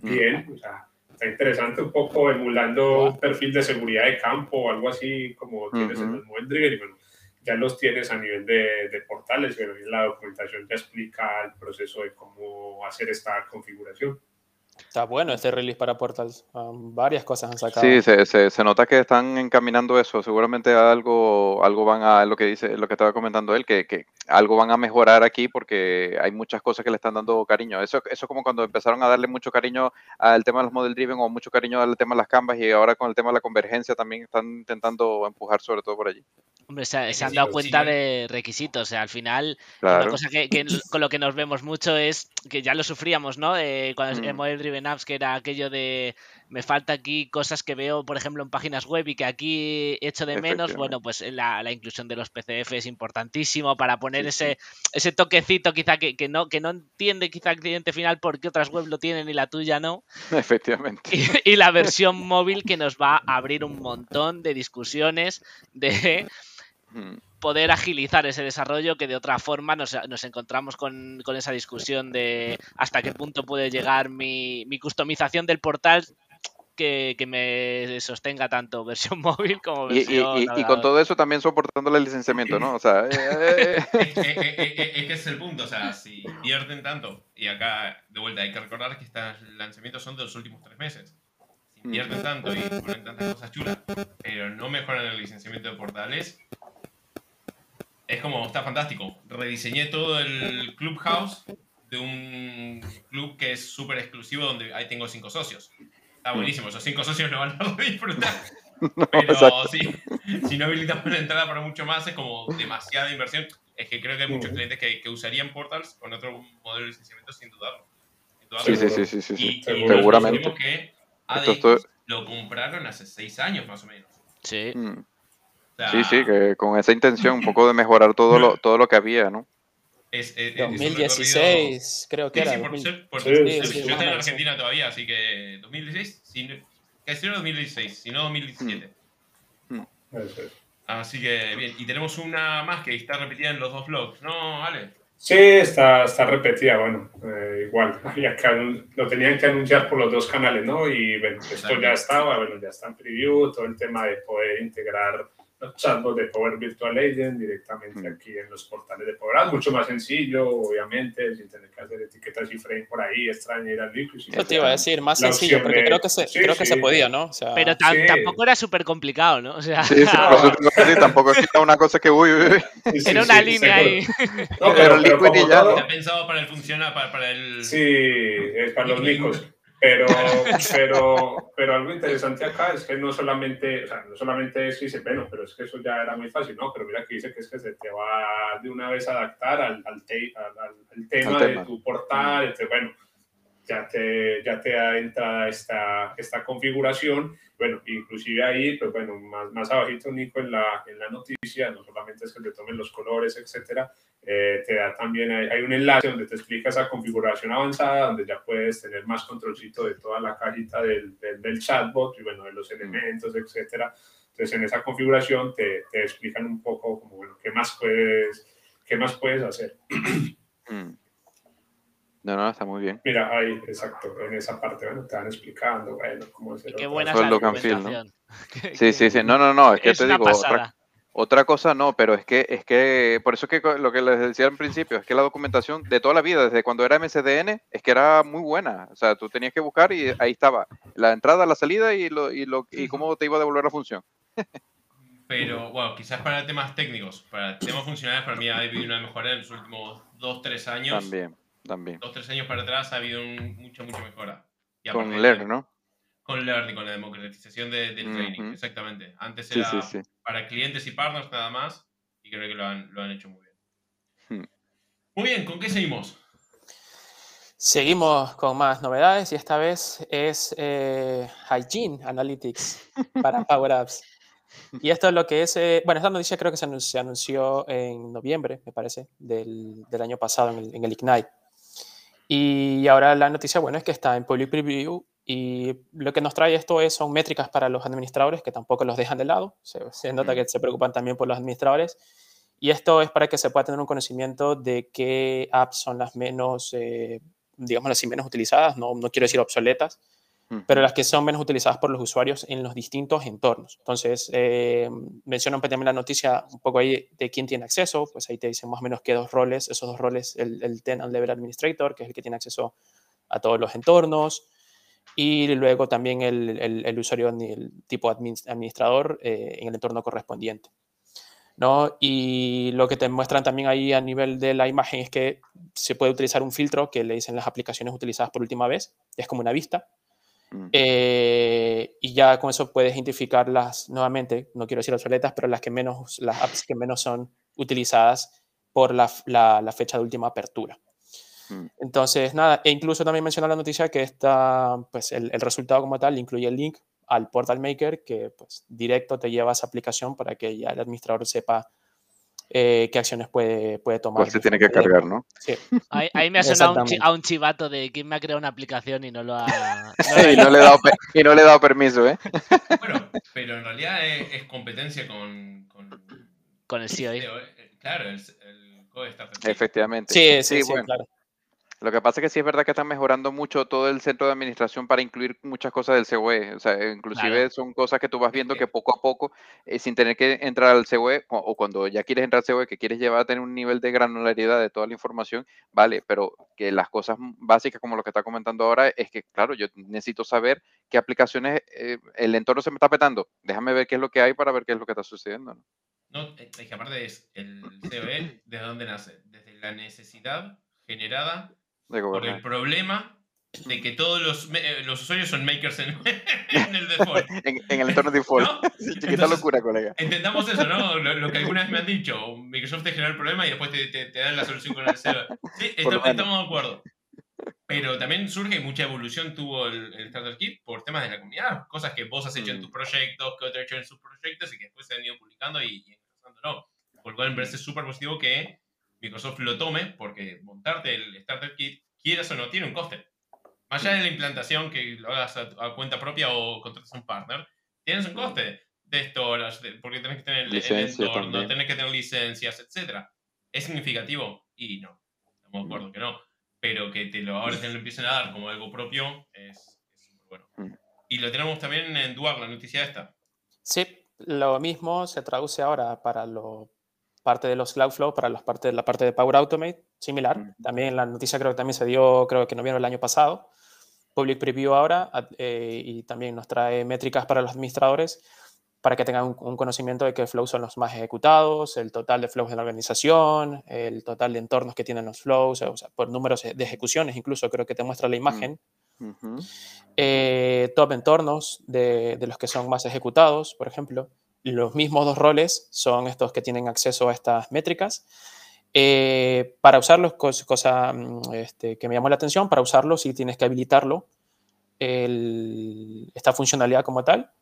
Bien, o sea, está interesante un poco emulando un perfil de seguridad de campo o algo así como tienes en Ujú. los Mobile Driven y bueno, ya los tienes a nivel de, de portales, pero en la documentación ya explica el proceso de cómo hacer esta configuración. Está bueno este release para Portals. Um, varias cosas han sacado. Sí, se, se, se nota que están encaminando eso. Seguramente algo, algo van a, lo que dice, lo que estaba comentando él, que, que algo van a mejorar aquí porque hay muchas cosas que le están dando cariño. Eso, eso como cuando empezaron a darle mucho cariño al tema de los model driven o mucho cariño al tema de las canvas y ahora con el tema de la convergencia también están intentando empujar sobre todo por allí. Hombre, se, se han dado cuenta sí. de requisitos. O sea, al final, una Claro. cosa que, que (clears throat) con lo que nos vemos mucho es que ya lo sufríamos, ¿no? Eh, cuando Mm. en Model Driven Apps, que era aquello de me falta aquí cosas que veo, por ejemplo, en páginas web y que aquí echo de menos. Bueno, pues la, la inclusión de los PCF es importantísimo para poner Sí, ese, ese toquecito, quizá que, que no, que no entiende quizá el cliente final por qué otras webs lo tienen y la tuya no. Efectivamente. Y, y la versión móvil que nos va a abrir un montón de discusiones de Mm. Poder agilizar ese desarrollo que de otra forma nos, nos encontramos con, con esa discusión de hasta qué punto puede llegar mi, mi customización del portal que, que me sostenga tanto (laughs) versión móvil como Y, y- versión y- y con todo eso también soportando el licenciamiento, ¿no? O sea, eh, eh, eh, (laughs) Es, es- es- es- es que es el punto, o sea, si pierden tanto, y acá de vuelta hay que recordar que estos lanzamientos son de los últimos tres meses. Si Mm. pierden tanto y ponen tantas cosas chulas, pero no mejoran el licenciamiento de portales, es como, está fantástico. Rediseñé todo el Clubhouse de un club que es súper exclusivo donde ahí tengo cinco socios. Está buenísimo, esos cinco socios lo van a (laughs) disfrutar. Pero exacto. si, si no habilitamos la entrada para mucho más, es como demasiada inversión. Es que creo que hay muchos clientes que, que usarían portals con otro modelo de licenciamiento sin dudarlo. Sin dudarlo. Sí, sí, sí, sí, sí, sí. Y. Seguramente. que Esto ADX estoy- lo compraron hace seis años más o menos. Sí. Mm. Sea, Sí, sí, que con esa intención un poco de mejorar todo lo, todo lo que había, ¿no? es, es- es un recorrido- 2016, creo que Sí, era. sí, por 2000. ser- por- Sí, yo- sí, yo sí, estoy más o en. Argentina todavía, así que 2016, si no, casi era 2016, si no 2017. Eso es. Así que bien, y tenemos una más que está repetida en los dos blogs, ¿no, Ale? Sí, está, está repetida, bueno, eh, igual, (laughs) había que lo tenían que anunciar por los dos canales, ¿no? Y bueno, esto ya estaba, bueno, ya está en preview, todo el tema de poder integrar los chatbots de Power Virtual Agent directamente Mm. aquí en los portales de Power Apps, mucho más sencillo, obviamente, sin tener que hacer etiquetas y frame por ahí, extraña ir al. Eso te iba a decir, más sencillo, porque de- creo que se, sí, creo que se podía, ¿no? O sea, Pero Sí. tampoco era súper complicado, ¿no? O sea, Sí, tampoco es que era una cosa que, uy, uy, uy. Sí, sí, era una sí, línea ahí. No, Pero pero, el pero Liquid y ya, todo- Está pensado para el funciona, para, para el... Sí, es para los micos. Pero, pero, pero algo interesante acá es que no solamente, o sea, no solamente es que dice, bueno, pero es que eso ya era muy fácil, ¿no? Pero mira que dice que es que se te va de una vez a adaptar al, al, te- al- al- tema Al de tema. tu portal, entonces, bueno, ya te, ya te da entrada esta, esta configuración. Bueno, inclusive ahí, pues bueno, más, más abajito, Nico, en la, en la noticia, no solamente es que te tomen los colores, etcétera, eh, te da también, hay, hay un enlace donde te explica esa configuración avanzada, donde ya puedes tener más controlcito de toda la cajita del, del, del chatbot y bueno, de los elementos, etcétera. Entonces, en esa configuración te, te explican un poco como, bueno, qué más puedes, qué más puedes hacer. Mm. No, no, está muy bien. Mira, ahí, exacto, en esa parte, bueno, te van explicando, bueno, cómo hacer Qué buena Eso es la ¿no? (laughs) Sí, sí, sí. No, no, no, es que Es te digo, otra, pasada. Otra cosa no, pero es que, es que, por eso es que lo que les decía al principio, es que la documentación de toda la vida, desde cuando era MSDN, es que era muy buena. O sea, tú tenías que buscar y ahí estaba la entrada, la salida y, lo, y, lo, y cómo te iba a devolver la función. Pero bueno, quizás para temas técnicos, para temas funcionales, para mí ha habido una mejora en los últimos 2-3 años. También, también. 2-3 años para atrás ha habido un- mucha, mucha mejora. Y Con Learn, ¿no? Con Learn y con la democratización de- del training, Ujú. exactamente. Antes era sí, sí. para clientes y partners nada más, y creo que lo han, lo han hecho muy bien. Hmm. Muy bien, ¿con qué seguimos? Seguimos con más novedades y esta vez es eh, Hygiene Analytics (laughs) para Power Apps. Y esto es lo que es, eh, bueno, esta noticia creo que se anun- se anunció, en noviembre, me parece, del, del año pasado en el, en el Ignite. Y ahora la noticia, bueno, es que está en Public Preview y lo que nos trae esto es, son métricas para los administradores que tampoco los dejan de lado. Se, se nota que se preocupan también por los administradores. Y esto es para que se pueda tener un conocimiento de qué apps son las menos, eh, digamos así, menos utilizadas, no, no quiero decir obsoletas, pero las que son menos utilizadas por los usuarios en los distintos entornos. Entonces, eh, mencionan también la noticia un poco ahí de quién tiene acceso, pues ahí te dicen más o menos qué dos roles, esos dos roles, el, el Tenant Level Administrator, que es el que tiene acceso a todos los entornos, y luego también el, el- el usuario, ni- el tipo admin- administrador eh, en el entorno correspondiente. ¿no? Y lo que te muestran también ahí a nivel de la imagen es que se puede utilizar un filtro que le dicen las aplicaciones utilizadas por última vez, es como una vista, Mm. eh, y ya con eso puedes identificar las, nuevamente, no quiero decir obsoletas, pero las que menos, las apps que menos son utilizadas por la- la fecha de última apertura. Mm. Entonces, nada, e incluso también menciona la noticia que está, pues el, el resultado como tal incluye el link al Portal Maker que pues directo te lleva a esa aplicación para que ya el administrador sepa eh, qué acciones puede, puede tomar. Pues se tiene que cargar, ¿no? Sí. Ahí, ahí me ha sonado a un chivato de quién me ha creado una aplicación y no lo ha. y, no le he dado, y no le he dado permiso, ¿eh? Bueno, pero en realidad es, es competencia con, con con el CEO. eh. Claro, el, el Code Starter Kit. Efectivamente. Sí, sí, sí, bueno. claro. Lo que pasa es que sí es verdad que están mejorando mucho todo el centro de administración para incluir muchas cosas del COE. O sea, inclusive Claro. son cosas que tú vas viendo que- que poco a poco, eh, sin tener que entrar al COE, o, o cuando ya quieres entrar al COE, que quieres llevar a tener un nivel de granularidad de toda la información, vale, pero que las cosas básicas como lo que está comentando ahora es que, claro, yo necesito saber qué aplicaciones, eh, el entorno se me está petando. Déjame ver qué es lo que hay para ver qué es lo que está sucediendo. ¿no? No, eh, es que aparte es el COE, ¿desde dónde nace? Desde la necesidad generada De por el problema de que todos los, eh, los usuarios son makers en, (laughs) el default. (laughs) en, el entorno default. (laughs) chiquita locura, colega. Entendamos eso, ¿no? Lo, que algunas me han dicho. Microsoft te genera el problema y después te, te, dan la solución con el server. Sí, estamos, de acuerdo. Pero también surge mucha evolución tuvo el, Starter Kit por temas de la comunidad. Cosas que vos has hecho en mm. tus proyectos, que otros han hecho en sus proyectos y que después se han ido publicando y, y no. Por lo cual me parece súper positivo que Microsoft lo tome porque montarte el Starter Kit, quieras o no, tiene un coste. Más allá de la implantación, que lo hagas a, cuenta propia o contrates a un partner, tienes un coste de storage, porque tenés que tener el, entorno, tenés que tener licencias, etc. ¿Es significativo? Y no, estamos de acuerdo que no. Pero que te lo, ahora te lo empiecen a dar como algo propio es súper bueno. Mm. Y lo tenemos también en Duar, la noticia esta. Sí, lo mismo se traduce ahora para lo parte de los Cloudflow, para las parte, la parte de Power Automate, similar. También la noticia creo que también se dio, creo que en noviembre del año pasado public preview ahora eh, y también nos trae métricas para los administradores para que tengan un, conocimiento de qué flows son los más ejecutados, el total de flows de la organización, el total de entornos que tienen los flows, o sea, por números de ejecuciones incluso creo que te muestra la mm. imagen. Eh, top entornos de, de, los que son más ejecutados, por ejemplo. Los mismos dos roles son estos que tienen acceso a estas métricas. Eh, para usarlo, cosa, mm, este, que me llamó la atención, para usarlo sí tienes que habilitarlo, esta funcionalidad como tal.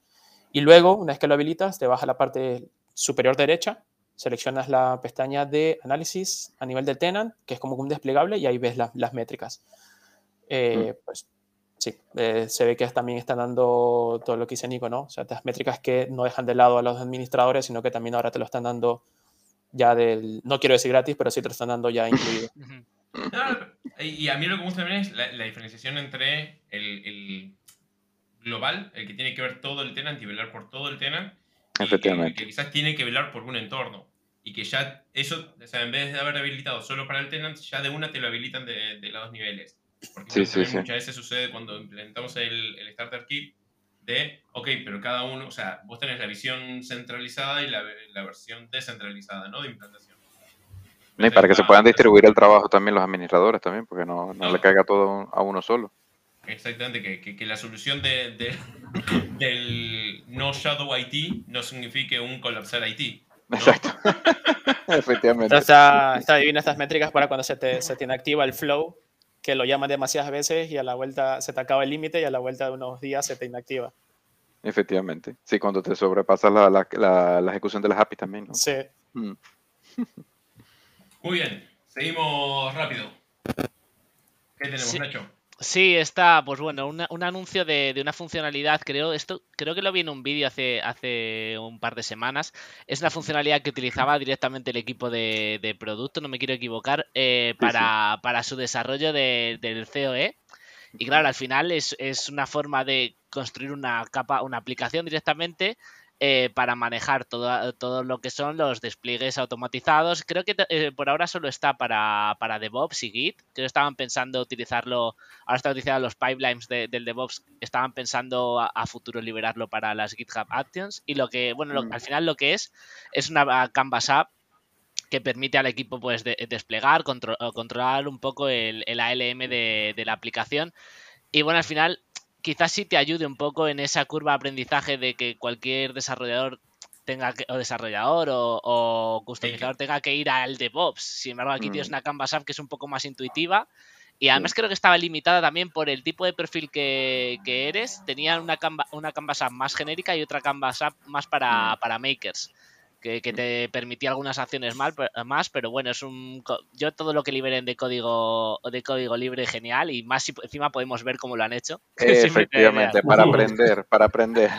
Y luego, una vez que lo habilitas, te vas a la parte superior derecha, seleccionas la pestaña de análisis a nivel del tenant, que es como un desplegable, y ahí ves las métricas. Eh, mm. Pues sí, eh, se ve que también están dando todo lo que dice Nico, ¿no? O sea, estas métricas que no dejan de lado a los administradores, sino que también ahora te lo están dando ya del, no quiero decir gratis, pero sí te lo están dando ya incluido. (coughs) y a mí lo que me gusta también es la, diferenciación entre el, global, el que tiene que ver todo el tenant y velar por todo el tenant, Efectivamente. que, quizás tiene que velar por un entorno. Y que ya eso, o sea, en vez de haber habilitado solo para el tenant, ya de una te lo habilitan de, los dos niveles. Porque muchas veces sucede cuando implementamos el, el Starter Kit, de, ok, pero cada uno, o sea, vos tenés la visión centralizada y la, la versión descentralizada, ¿no? De implantación. Y para que se puedan distribuir el trabajo también los administradores también, porque no, no, le caiga todo a uno solo. Exactamente, que, que, la solución de, de, (coughs) del no shadow IT no signifique un colapsar IT. Exacto. (laughs) (laughs) Efectivamente. Está, está divina estas métricas para cuando se te, se tiene activa el flow que lo llaman demasiadas veces y a la vuelta se te acaba el límite y a la vuelta de unos días se te inactiva. Efectivamente. Sí, cuando te sobrepasa la, la, la, ejecución de las APIs también. ¿no? Sí. Mm. Muy bien. Seguimos rápido. ¿Qué tenemos, Nacho? Sí, está, pues bueno, un anuncio de, una funcionalidad, creo, esto, creo que lo vi en un vídeo hace, hace un par de semanas. Es una funcionalidad que utilizaba directamente el equipo de, producto, no me quiero equivocar, eh, para, para, su desarrollo del COE. Y claro, al final es, es, una forma de construir una capa, una aplicación directamente eh, para manejar todo, todo, lo que son los despliegues automatizados. Creo que eh, por ahora solo está para, para, DevOps y Git. Creo que estaban pensando utilizarlo, ahora están utilizando los pipelines del DevOps, estaban pensando a, futuro liberarlo para las GitHub Actions. Y lo que, bueno, mm. al final lo que es, es una Canvas App que permite al equipo pues desplegar, controlar un poco el, ALM de, de la aplicación. Y bueno, al final quizás sí te ayude un poco en esa curva de aprendizaje de que cualquier desarrollador tenga que, o desarrollador o, customizador tenga que ir al DevOps. Sin embargo, aquí tienes mm. una Canvas App que es un poco más intuitiva. Y además creo que estaba limitada también por el tipo de perfil que, eres. Tenía una, una Canvas App más genérica y otra Canvas App más para, mm. para makers que, te permitía algunas acciones mal, más, pero bueno, es un yo todo lo que liberen de código de código libre genial y más si encima podemos ver cómo lo han hecho. Efectivamente, (laughs) para aprender, para aprender.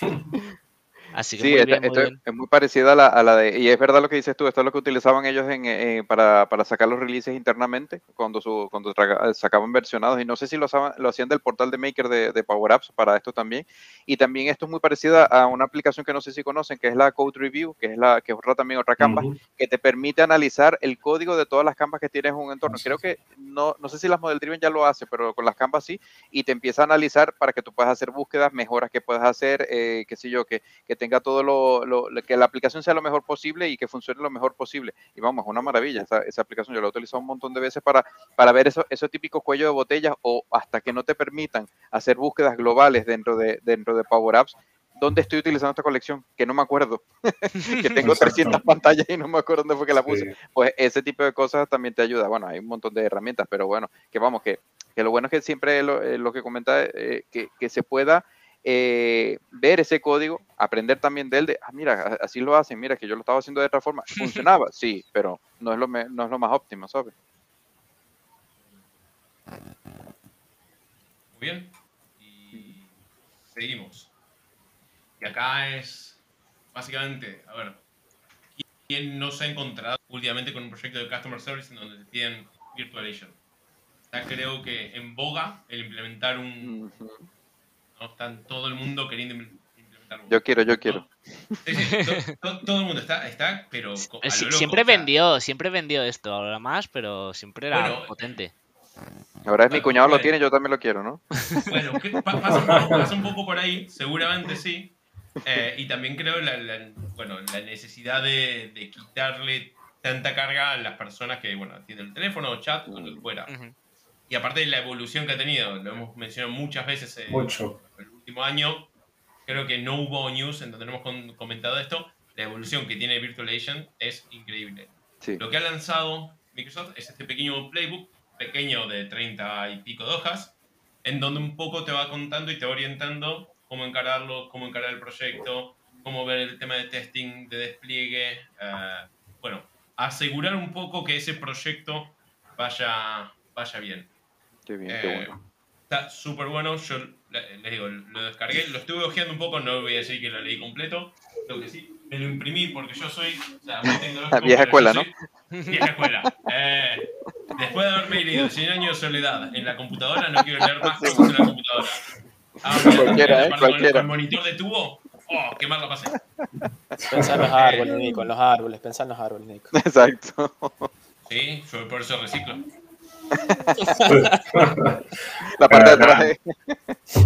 (laughs) Así que sí, es muy parecida a la, de, y es verdad lo que dices tú, esto es lo que utilizaban ellos en, eh, para, para, sacar los releases internamente cuando, su, cuando sacaban versionados, y no sé si lo, lo hacían del portal de Maker de, de, Power Apps para esto también, y también esto es muy parecida a una aplicación que no sé si conocen, que es la Code Review, que es la que es también otra Canvas, que te permite analizar el código de todas las Canvas que tienes en un entorno. Creo que, no, no sé si las Model Driven ya lo hace, pero con las Canvas sí, y te empieza a analizar para que tú puedas hacer búsquedas, mejoras que puedas hacer, eh, qué sé yo, que, que tenga todo lo, lo, que la aplicación sea lo mejor posible y que funcione lo mejor posible. Y vamos, una maravilla esa, esa aplicación. Yo la he utilizado un montón de veces para, para ver eso, esos típicos cuellos de botellas o hasta que no te permitan hacer búsquedas globales dentro de, dentro de Power Apps dónde estoy utilizando esta colección, que no me acuerdo, (laughs) que tengo 300 pantallas y no me acuerdo dónde fue que la puse. Pues ese tipo de cosas también te ayuda. Bueno, hay un montón de herramientas, pero bueno, que vamos, que, que lo bueno es que siempre lo, eh, lo que comenta, eh, que, que, se pueda eh, ver ese código, aprender también de él, de, ah, mira, así lo hacen, mira, que yo lo estaba haciendo de otra forma. (laughs) Funcionaba, sí, pero no es lo, no es lo más óptimo, ¿sabes? Muy bien. Y seguimos. Y acá es básicamente, a ver, ¿quién no se ha encontrado últimamente con un proyecto de Customer Service en donde te piden Virtual Agent? Está creo que en boga el implementar un... No están todo el mundo queriendo implementar Yo quiero, yo quiero. todo, el mundo está, está pero... siempre vendió, siempre vendió esto, ahora más, pero siempre era potente. Ahora es mi cuñado lo tiene, yo también lo quiero, ¿no? Bueno, pasa un poco por ahí, seguramente sí. Eh, y también creo la, bueno, la necesidad de, quitarle tanta carga a las personas que bueno, tienen el teléfono, chat o lo que fuera. Y aparte de la evolución que ha tenido, lo hemos mencionado muchas veces en, el último año, creo que no hubo news en donde no hemos comentado esto, la evolución que tiene Virtual Agent es increíble. Lo que ha lanzado Microsoft es este pequeño playbook, pequeño de 30 y pico de hojas, en donde un poco te va contando y te va orientando cómo encararlo, cómo encarar el proyecto, cómo ver el tema de testing, de despliegue. Eh, bueno, asegurar un poco que ese proyecto vaya, vaya bien. Qué bien, qué eh, bueno. Está súper bueno. Yo les digo, lo descargué, lo estuve ojeando un poco, no voy a decir que lo leí completo. Lo que sí, me lo imprimí porque yo soy. O sea, (laughs) vieja escuela, ¿no? Vieja escuela. Eh, después de haberme leído 100 años de soledad en la computadora, no quiero leer más cosas en la computadora. Ah, cualquiera, ¿eh? Cualquiera. Con el monitor de tubo, oh, qué mal lo pasé. Pensá en los árboles, Nico, en los árboles, pensá en los árboles, Nico. Exacto. Sí, yo por eso reciclo. (laughs) la parte de atrás.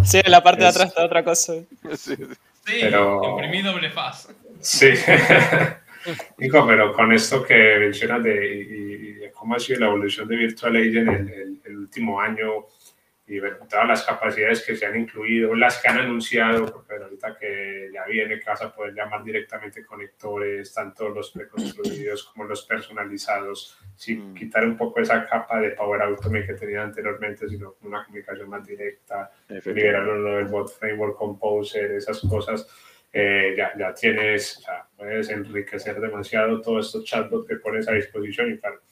Sí, la parte de atrás está otra cosa. Sí, pero... imprimí doble faz. Sí. (laughs) Nico, pero con esto que mencionas de, y, cómo ha sido la evolución de Virtual Agent el, el último año, y ver todas las capacidades que se han incluido, las que han anunciado, porque ahorita que ya viene que vas a poder llamar directamente conectores, tanto los preconstruidos como los personalizados, sin mm. quitar un poco esa capa de Power Automate que tenía anteriormente, sino una comunicación más directa, liberaron el bot framework composer, esas cosas. Eh, ya, ya tienes, o sea, puedes enriquecer demasiado todos estos chatbots que pones a disposición y claro,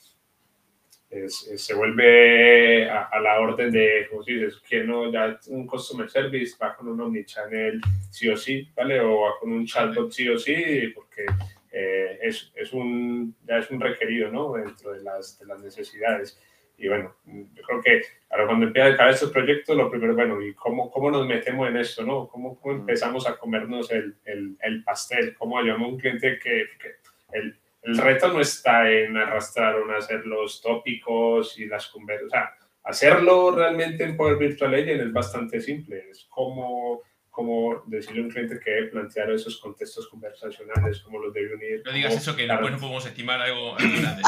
se vuelve a, la orden de, como dices, que no, ya un customer service va con un omnichannel sí o sí, ¿vale? O va con un chatbot sí o sí, porque eh, es, es, un, ya es un requerido, ¿no? Dentro de las, de las necesidades. Y bueno, yo creo que ahora cuando empiezan cada estos proyectos, lo primero, bueno, ¿y cómo, cómo nos metemos en esto, no? ¿Cómo, cómo empezamos a comernos el, el, el pastel? ¿Cómo ayudamos a un cliente que, que el, el reto no está en arrastrar o en hacer los tópicos y las conversas. O sea, hacerlo realmente en Power Virtual Agent es bastante simple. Es como cómo decirle a un cliente que debe plantear esos contextos conversacionales, cómo los debe unir. No digas eso, que después no podemos estimar algo, (clears throat) grande.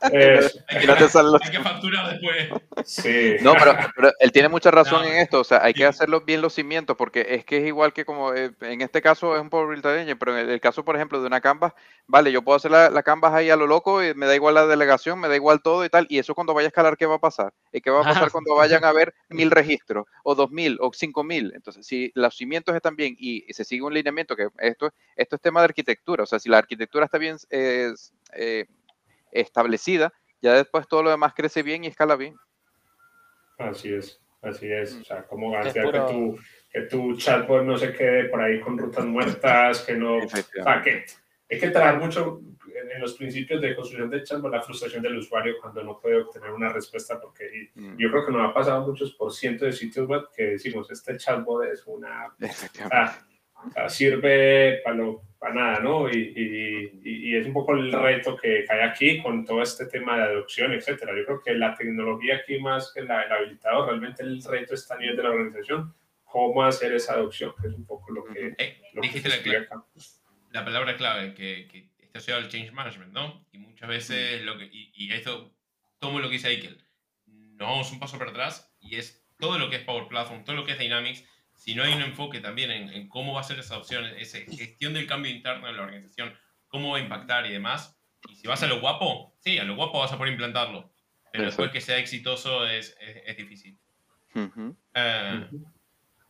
(laughs) hay, que, facturar después. Sí. No, pero, él tiene mucha razón en esto, o sea, hay que hacerlo bien los cimientos, porque es que es igual que como, eh, en este caso es un poco Engine, pero en el, caso, por ejemplo, de una Canvas, vale, yo puedo hacer la, la, Canvas ahí a lo loco, y me da igual la delegación, me da igual todo y tal, y eso cuando vaya a escalar, ¿qué va a pasar? ¿Y qué va a pasar cuando vayan a ver mil registros, o dos mil, o cinco mil? Entonces, si los cimientos están bien y, se sigue un lineamiento, que esto, esto es tema de arquitectura, o sea, si la arquitectura está bien eh, establecida, ya después todo lo demás crece bien y escala bien. Así es, así es. O sea, cómo garantizar que, tu, que tu chatbot no se quede por ahí con rutas muertas, que no... O sea, que hay que traer mucho en, los principios de construcción de chatbot la frustración del usuario cuando no puede obtener una respuesta, porque mm. yo creo que nos ha pasado muchos por cientos de sitios web que decimos, este chatbot es una... (laughs) O sea, sirve para, lo, para nada, ¿no? Y, y, y, es un poco el reto que hay aquí con todo este tema de adopción, etcétera. Yo creo que la tecnología aquí más que la, el habilitador, realmente el reto está a nivel de la organización cómo hacer esa adopción, que es un poco lo que, Eh, lo que acá. La palabra clave, que, que está asociado al change management, ¿no? Y muchas veces, lo que, y, y esto, tomo lo que dice Eikel, nos vamos un paso para atrás y es todo lo que es Power Platform, todo lo que es Dynamics, si no hay un enfoque también en, en cómo va a ser esa opción, esa gestión del cambio interno en la organización, cómo va a impactar y demás, y si vas a lo guapo, sí, a lo guapo vas a poder implantarlo, pero después que sea exitoso es, es, es difícil. Ujú. Eh,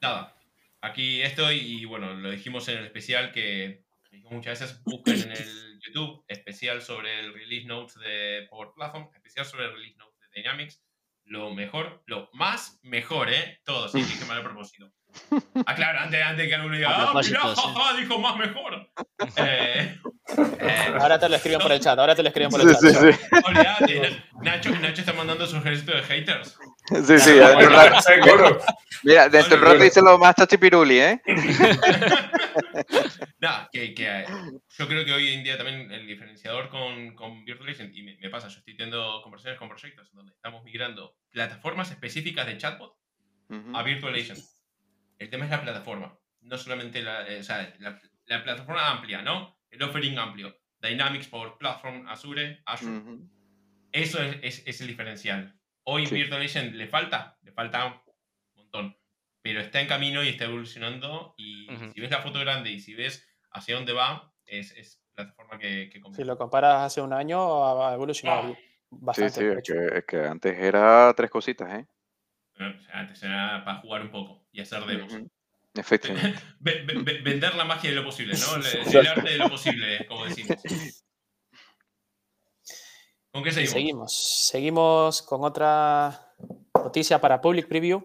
nada, aquí estoy y bueno, lo dijimos en el especial que muchas veces busquen en el YouTube especial sobre el release notes de Power Platform, especial sobre el release notes de Dynamics, lo mejor, lo más mejor, ¿eh? Todo, sí, dije mal propósito. Ah, claro, antes, antes que alguno diga, ah, mirá, sí. jaja, dijo más mejor. (laughs) Eh, eh, Ahora te lo escriben por el chat, ahora te lo escriben por el Sí, chat. sí, sí. Nacho, Nacho está mandando su ejército de haters. Sí, sí, dentro de un rato- Seguro. Mira, dentro de un rato dice lo más chachipiruli, ¿eh? (laughs) Nada, que, que, eh, yo creo que hoy en día también el diferenciador con, con Virtual Agent, y me, me pasa, yo estoy teniendo conversaciones con proyectos en donde estamos migrando plataformas específicas de chatbot Ujú. a Virtual Agent. El tema es la plataforma, no solamente la, eh, o sea, la, la plataforma amplia, ¿no? El offering amplio. Dynamics, Power Platform, Azure, Azure. Ujú. Eso es, es- es el diferencial. Hoy Sí. Virtual Agent le falta, le falta un montón, pero está en camino y está evolucionando y Ujú. si ves la foto grande y si ves hacia dónde va, es, es plataforma que, que Si lo comparas hace un año, ha evolucionado Ah. Sí, bastante. sí, de es que, es que antes era tres cositas, ¿eh? Eh, o sea, antes era para jugar un poco y hacer demos. Ujú. Efectivamente. (laughs) Ve- ve- ve- vender la magia de lo posible, ¿no? El, arte de lo posible, como decimos. ¿Con qué seguimos? Seguimos. Seguimos con otra noticia para Public Preview.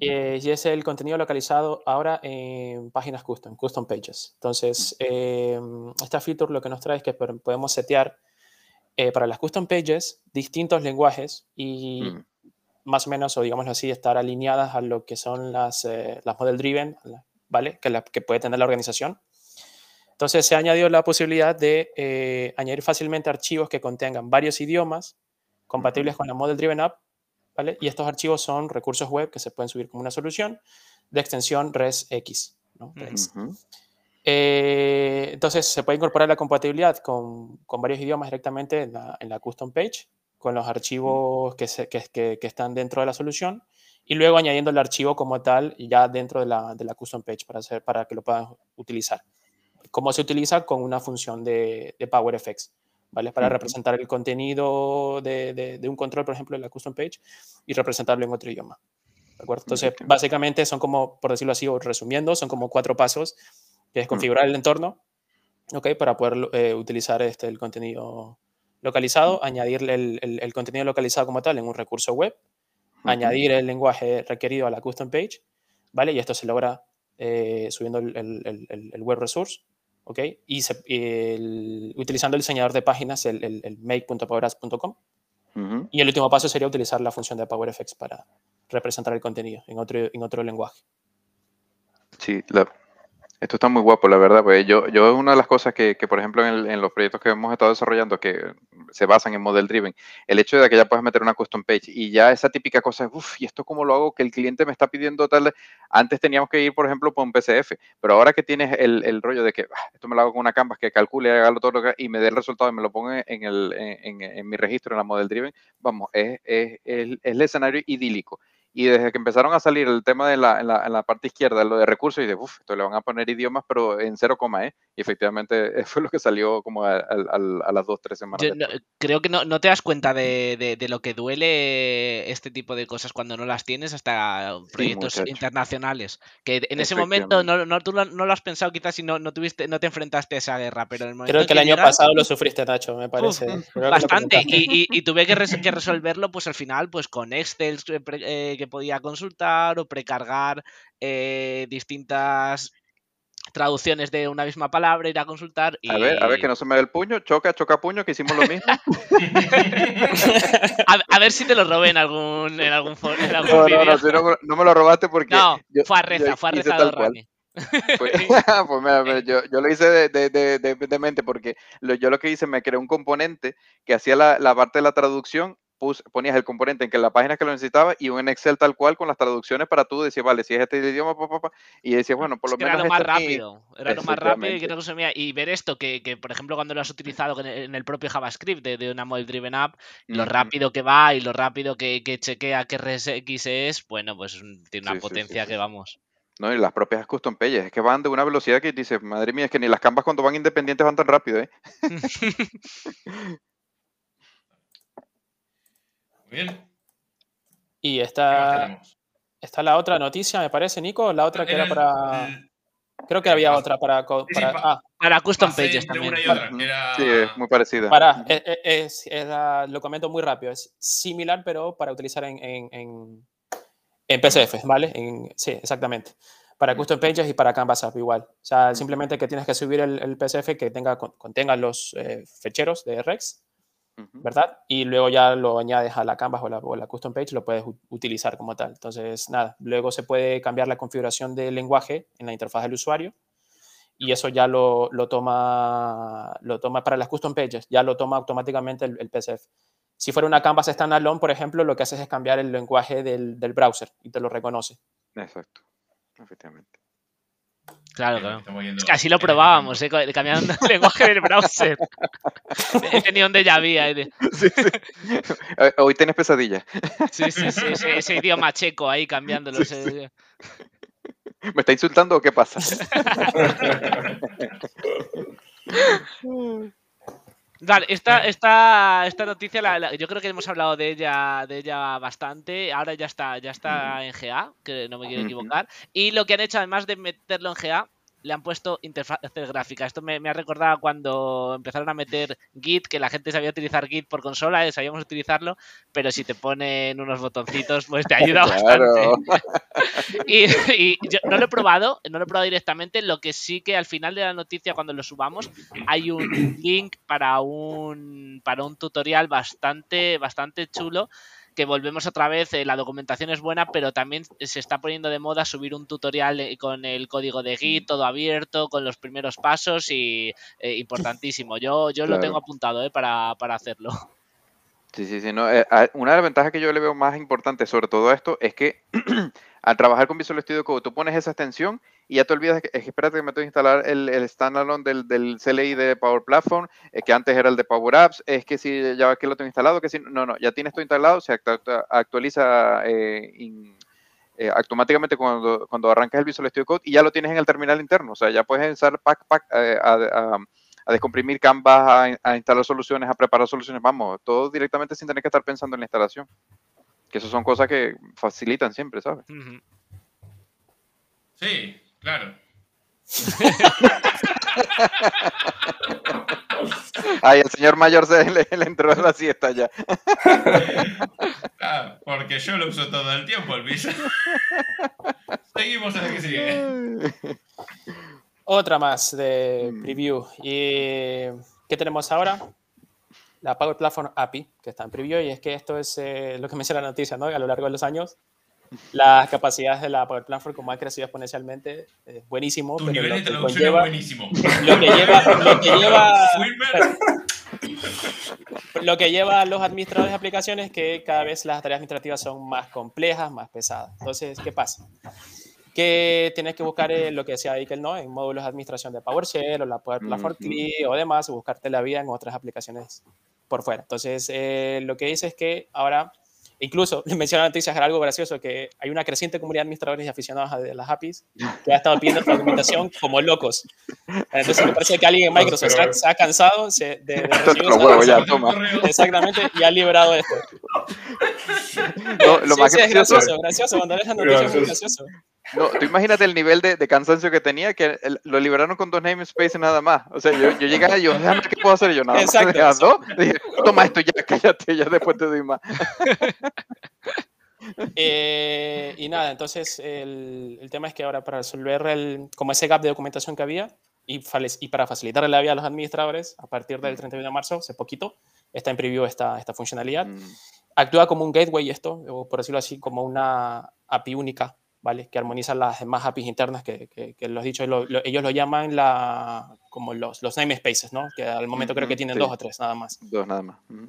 Eh, y es el contenido localizado ahora en páginas custom, custom pages. Entonces, eh, esta feature lo que nos trae es que po- podemos setear eh, para las custom pages distintos lenguajes y. más o menos, o digámoslo así, estar alineadas a lo que son las, eh, las model driven, ¿vale? Que, la- que puede tener la organización. Entonces se ha añadido la posibilidad de eh, añadir fácilmente archivos que contengan varios idiomas compatibles con la Model Driven App, ¿vale? Y estos archivos son recursos web que se pueden subir como una solución de extensión ResX, ¿no? Res. Ujú. Eh, entonces se puede incorporar la compatibilidad con, con varios idiomas directamente en la, en la custom page, con los archivos que, se- que- que- que están dentro de la solución y luego añadiendo el archivo como tal ya dentro de la, de la custom page para, hacer, para que lo puedan utilizar. ¿Cómo se utiliza? Con una función de, de PowerFX, ¿vale? Para representar el contenido de, de- de un control, por ejemplo, en la custom page y representarlo en otro idioma. ¿De acuerdo? Entonces, Entiendo. básicamente son como, por decirlo así, o resumiendo, son como cuatro pasos que es configurar el entorno, ¿ok? Para poder eh, utilizar este, el contenido localizado, añadirle el, el- el contenido localizado como tal en un recurso web, añadir el lenguaje requerido a la custom page, ¿vale? Y esto se logra eh, subiendo el, el- web resource, ¿ok? Y, se- utilizando el diseñador de páginas, el, el, el make.powerapps.com. Ujú. Y el último paso sería utilizar la función de PowerFX para representar el contenido en otro, en otro lenguaje. Sí, la- esto está muy guapo, la verdad. Pues yo, yo es una de las cosas que, que, por ejemplo, en, el- en los proyectos que hemos estado desarrollando que se basan en model driven, el hecho de que ya puedes meter una custom page y ya esa típica cosa es, uff, ¿y esto cómo lo hago? Que el cliente me está pidiendo tal. Antes teníamos que ir, por ejemplo, por un PCF, pero ahora que tienes el, el rollo de que ah, esto me lo hago con una canvas que calcule, haga todo lo que y me dé el resultado y me lo ponga en, el, en, en- mi registro en la model driven, vamos, es, es, es- es el escenario idílico. Y desde que empezaron a salir el tema de la, en, la, en la parte izquierda, lo de recursos, y de, uff, esto le van a poner idiomas, pero en cero coma, ¿eh? Y efectivamente (laughs) fue lo que salió como a, a- las dos, tres semanas. Yo no- creo que no, no te das cuenta de, de- de lo que duele este tipo de cosas cuando no las tienes hasta proyectos internacionales. Que en ese momento no, no, tú lo- no lo has pensado quizás si no, no, tuviste, no te enfrentaste a esa guerra, pero en el momento Creo que el año pasado lo (laughs) sufriste, Nacho, me parece. Lo Bastante, y, y- y tuve que, res- que (laughs) resolverlo pues al final pues con Excel que, pre- eh, que podía consultar o precargar eh, distintas traducciones de una misma palabra, ir a consultar y A ver, a ver, que no se me dé el puño, choca, choca puño, que hicimos lo mismo. (laughs) (laughs) a, a ver si te lo robé en algún, en algún, for- en algún No, no, vídeo. no, si no, no me lo robaste porque. No, yo- fue a yo reza, fue a. Rami. (laughs) Pues, pues mira, mira, yo, yo lo hice de, de, de, de- de mente porque lo- yo lo que hice, me creé un componente que hacía la, la parte de la traducción pus- ponías el componente en que la página que lo necesitaba y un Excel tal cual con las traducciones para tú decir, vale, si es este idioma, pa, pa, pa", y decías, bueno, por Es lo que menos era lo más este es mi- rápido, era lo más rápido y que no consumía. Y ver esto, que, que, por ejemplo cuando lo has utilizado en el, propio JavaScript de, de una Mobile Driven App, lo rápido que va y lo rápido que, que chequea qué RSX es, bueno, pues un- tiene una Sí, sí, sí, potencia sí, que vamos. No, y las propias custom pages, es que van de una velocidad que dices, madre mía, es que ni las canvas cuando van independientes van tan rápido, ¿eh? (laughs) (laughs) Muy bien. Y ¿Qué más está, está la otra noticia, me parece, Nico. La otra que era para. el- Creo que había pas- otra para. Sí, para- pa- ah, Para custom pages también. Ujú. era- Sí, es muy parecida. para. Es, es- es- lo comento muy rápido. Es similar, pero para utilizar en, en, en, en PCF, ¿vale? En, sí, exactamente. Para custom pages y para Canvas App igual. O sea, simplemente que tienes que subir el, el PCF que tenga, con- contenga los eh, fecheros de Rex, ¿verdad? Y luego ya lo añades a la Canvas o la, o la custom page, lo puedes utilizar como tal. Entonces, nada, luego se puede cambiar la configuración del lenguaje en la interfaz del usuario y eso ya lo, lo toma, lo toma para las custom pages, ya lo toma automáticamente el, el PCF. Si fuera una Canvas standalone, por ejemplo, lo que haces es cambiar el lenguaje del, del browser y te lo reconoce. Exacto, efectivamente. Claro, claro. Es que así lo probábamos. ¿eh? cambiando el (laughs) lenguaje del browser. He tenido un déjà vu (laughs) Sí, sí. Hoy tienes pesadilla. Sí, sí, sí, ese, ese idioma checo ahí cambiándolo. ese- ¿Me está insultando o qué pasa? (laughs) Vale, esta, esta, esta noticia la- la- yo creo que hemos hablado de ella, de ella bastante. Ahora ya está, ya está en GA, que no me quiero equivocar. Y lo que han hecho, además de meterlo en GA, le han puesto interfaces gráficas. Esto me, me ha recordado cuando empezaron a meter Git, que la gente sabía utilizar Git por consola, eh, sabíamos utilizarlo, pero si te ponen unos botoncitos, pues te ayuda (laughs) Claro. bastante. (laughs) Y, y yo no lo he probado, no lo he probado directamente. Lo que sí que al final de la noticia, cuando lo subamos, hay un link para un para un tutorial bastante, bastante chulo. Que volvemos otra vez, eh, la documentación es buena, pero también se está poniendo de moda subir un tutorial eh, con el código de Git, todo abierto, con los primeros pasos y eh, importantísimo. Yo, yo lo tengo apuntado eh, para, para hacerlo. Sí, sí, sí. No, eh, a- una de las ventajas que yo le veo más importante sobre todo esto es que (clears throat) al trabajar con Visual Studio Code tú pones esa extensión y ya te olvidas que, es que espérate que me tengo que instalar el, el standalone del, del CLI de Power Platform, eh, que antes era el de Power Apps, es que si ya que lo tengo instalado, que si no, no, ya tienes todo instalado, se actua- actualiza eh, in- eh, automáticamente cuando, cuando arrancas el Visual Studio Code y ya lo tienes en el terminal interno, o sea, ya puedes usar pack, pack eh, a, a- a descomprimir Canvas, a, a instalar soluciones, a preparar soluciones, vamos, todo directamente sin tener que estar pensando en la instalación. Que eso son cosas que facilitan siempre, ¿sabes? Sí, claro. (laughs) Ay, el señor mayor se le, le entró en la siesta ya. (laughs) Ah, porque yo lo uso todo el tiempo, el Visa. (laughs) Seguimos en el que sigue. Otra más de Mm. preview. ¿Y qué tenemos ahora? La Power Platform API, que está en preview, y es que esto es eh, lo que menciona la noticia, ¿no? A lo largo de los años, las capacidades de la Power Platform, como han crecido exponencialmente, es buenísimo. Tu pero nivel lo de que traducción conlleva- es buenísimo. lo que lleva, lo que lleva, lo que lleva a los administradores de aplicaciones es que cada vez las tareas administrativas son más complejas, más pesadas. Entonces, ¿qué pasa? Que tienes que buscar eh, lo que decía Ikel, ¿no? En módulos de administración de PowerShell o la Power Platform Ujú. CLI o demás, o buscarte la vida en otras aplicaciones por fuera. Entonces, eh, lo que dice es que ahora, incluso (laughs) le menciona noticias, era algo gracioso, que hay una creciente comunidad de administradores y aficionados a las APIs que ha estado pidiendo esta documentación (laughs) como locos. Entonces, me parece que alguien en Microsoft se ha, se ha cansado se- de, de recibir huevos ya, toma. Exactamente, y ha liberado esto. No, lo Sí, más sí, es gracioso, gracioso. Cuando lees la noticia es gracioso. No, tú imagínate el nivel de, de cansancio que tenía, que el- lo liberaron con dos namespaces nada más. O sea, yo, yo llegué y yo, déjame, ¿qué puedo hacer? Yo, nada más, Exacto, toma esto ya, cállate, ya después te doy más. (laughs) Eh, y nada, entonces el, el tema es que ahora para resolver el, como ese gap de documentación que había y, y para facilitar la vida a los administradores, a partir del 31 de marzo, hace poquito, está en preview esta, esta funcionalidad. Mm, Actúa como un gateway esto, o por decirlo así, como una API única, ¿vale? Que armoniza las demás APIs internas que, que, que lo has dicho, lo- lo- ellos lo llaman la, como los, los namespaces, ¿no? Que al momento creo que tienen sí. dos o tres nada más. Dos nada más. Mm.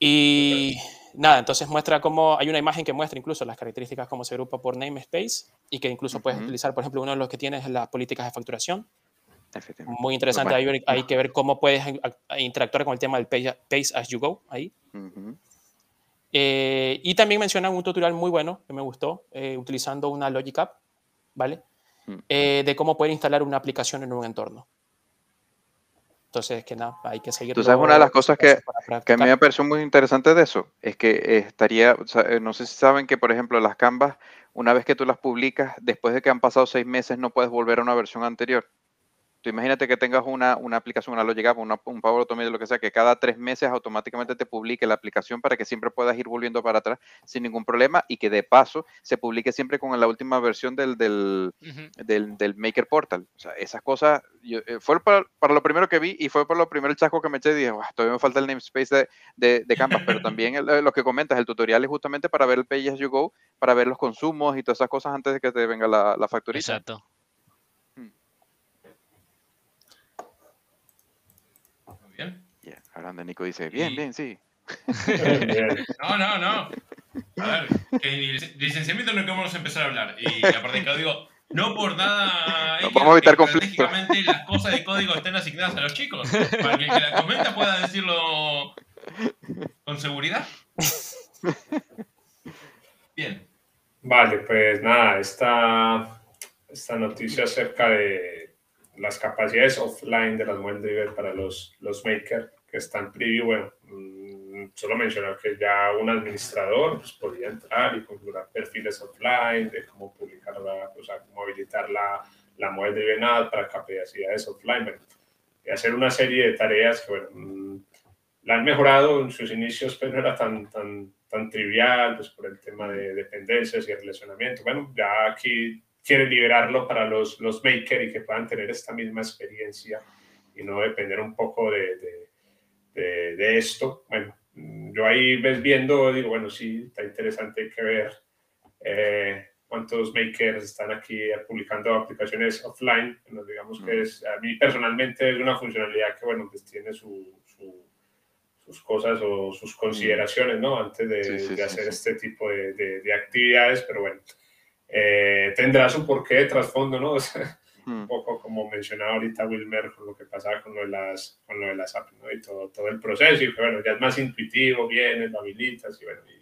Y nada, entonces muestra cómo hay una imagen que muestra incluso las características, cómo se agrupa por namespace y que incluso puedes Ujú. utilizar, por ejemplo, uno de los que tienes es las políticas de facturación. Muy interesante, Bueno. hay, hay que ver cómo puedes interactuar con el tema del page, pace as you go ahí. Eh, y también mencionan un tutorial muy bueno que me gustó, eh, utilizando una Logic App, ¿vale? Mm. Eh, de cómo poder instalar una aplicación en un entorno. Entonces, que nada, hay que seguir. Tú sabes una de las cosas que- Que a mí me pareció muy interesante de eso, es que eh, estaría, o sea, no sé si saben que, por ejemplo, las Canvas, una vez que tú las publicas, después de que han pasado seis meses, no puedes volver a una versión anterior. Tú imagínate que tengas una, una aplicación, una Logic App, una- un Power Automate, lo que sea, que cada tres meses automáticamente te publique la aplicación para que siempre puedas ir volviendo para atrás sin ningún problema y que de paso se publique siempre con la última versión del, del, del, del Maker Portal. O sea, esas cosas, yo, eh, fue para, para lo primero que vi y fue por lo primero el chasco que me eché y dije, "Buah, todavía me falta el namespace de, de, de Canvas, pero también el- eh, lo que comentas, el tutorial es justamente para ver el Page as you go, para ver los consumos y todas esas cosas antes de que te venga la, la facturita. Exacto. Muy bien. Yeah, Hablando, Nico dice, bien, Y- bien, sí. (laughs) No, no, no. A ver, (laughs) que licenciamiento no queremos empezar a hablar. Y aparte que digo, no por nada (laughs) No, vamos a evitar conflicto. estratégicamente las cosas de código estén asignadas a los chicos. Para que el que la comenta pueda decirlo con seguridad. Bien. Vale, pues nada, esta, esta noticia acerca de las capacidades offline de las Model Driver para los, los makers que están en preview, bueno, mm, solo mencionar que ya un administrador pues, podía entrar y configurar perfiles offline, de cómo publicar, la, o sea, cómo habilitar la, la Model Driven Ad para capacidades offline, bueno, y hacer una serie de tareas que, bueno, mm, la han mejorado en sus inicios, pero no era tan, tan, tan trivial, pues por el tema de dependencias y relacionamiento. Bueno, ya aquí quiere liberarlo para los, los makers y que puedan tener esta misma experiencia y no depender un poco de, de, de, de esto. Bueno, mm, yo ahí ves viendo, digo, bueno, sí, está interesante, que ver eh, cuántos makers están aquí publicando aplicaciones offline. Bueno, digamos que es, a mí personalmente es una funcionalidad que, bueno, pues tiene su, su sus cosas o sus consideraciones, ¿no? Antes de, Sí, sí, de hacer sí. este tipo de, de- de actividades, pero bueno, eh, tendrá su porqué de trasfondo, ¿no? (laughs) O sea, Mm, un poco como mencionaba ahorita Wilmer con lo que pasaba con lo de las, con lo de las apps, ¿no? Y todo, todo el proceso, y que bueno, ya es más intuitivo, vienes, lo habilitas, y bueno, y,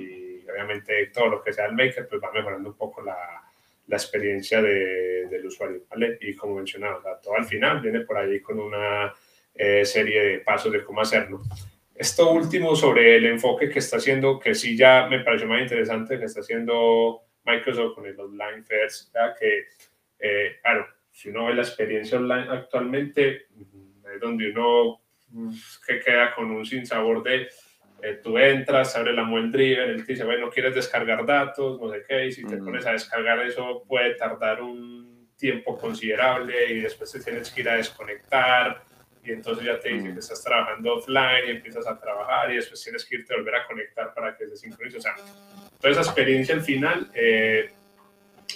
y obviamente todo lo que sea el maker, pues va mejorando un poco la, la experiencia de- del usuario, ¿vale? Y como mencionaba, o sea, todo al final viene por ahí con una eh, serie de pasos de cómo hacerlo. Esto último sobre el enfoque que está haciendo, que sí ya me pareció más interesante, que está haciendo Microsoft con el Online First, ya que, eh, claro, si uno ve la experiencia online actualmente, mm, es donde uno mm, que queda con un sinsabor de eh, tú entras, abre la Muel Driven, él te dice, bueno, quieres descargar datos, no sé qué, y si te Ujú. pones a descargar eso puede tardar un tiempo considerable y después te tienes que ir a desconectar y entonces ya te dice Ujú. que estás trabajando offline y empiezas a trabajar y después tienes que irte a volver a conectar para que se sincronice. O sea, toda esa experiencia al final eh,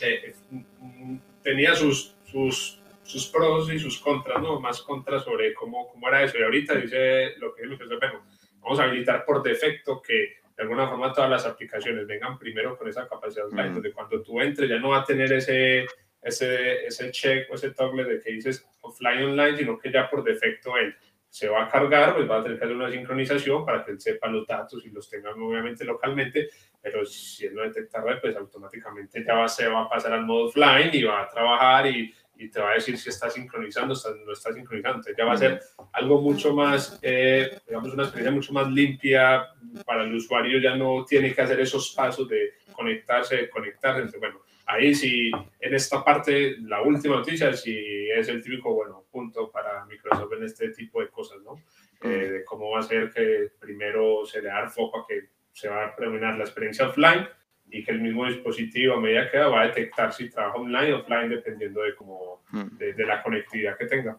eh, mm, tenía sus, sus, sus pros y sus contras, ¿no? Más contras sobre cómo, cómo era eso. Y ahorita dice lo que dice bueno, vamos a habilitar por defecto que de alguna forma todas las aplicaciones vengan primero con esa capacidad offline, Ujú. donde cuando tú entres ya no va a tener ese, ese, ese check o ese toggle de que dices offline online, sino que ya por defecto él se va a cargar, pues va a tener que hacer una sincronización para que él sepa los datos y los tenga obviamente localmente, pero si él no detecta red, pues automáticamente ya va, se va a pasar al modo offline y va a trabajar y, y te va a decir si está sincronizando o no está sincronizando. Entonces ya va a ser algo mucho más, eh, digamos, una experiencia mucho más limpia para el usuario, ya no tiene que hacer esos pasos de conectarse, desconectarse. Entonces, bueno, ahí sí, en esta parte, la última noticia, sí es el típico, bueno, punto para Microsoft en este tipo de cosas, ¿no? Eh, de cómo va a ser que primero se le da foco a que se va a predominar la experiencia offline y que el mismo dispositivo a medida que va, va a detectar si trabaja online o offline dependiendo de, cómo, mm. de, de la conectividad que tenga.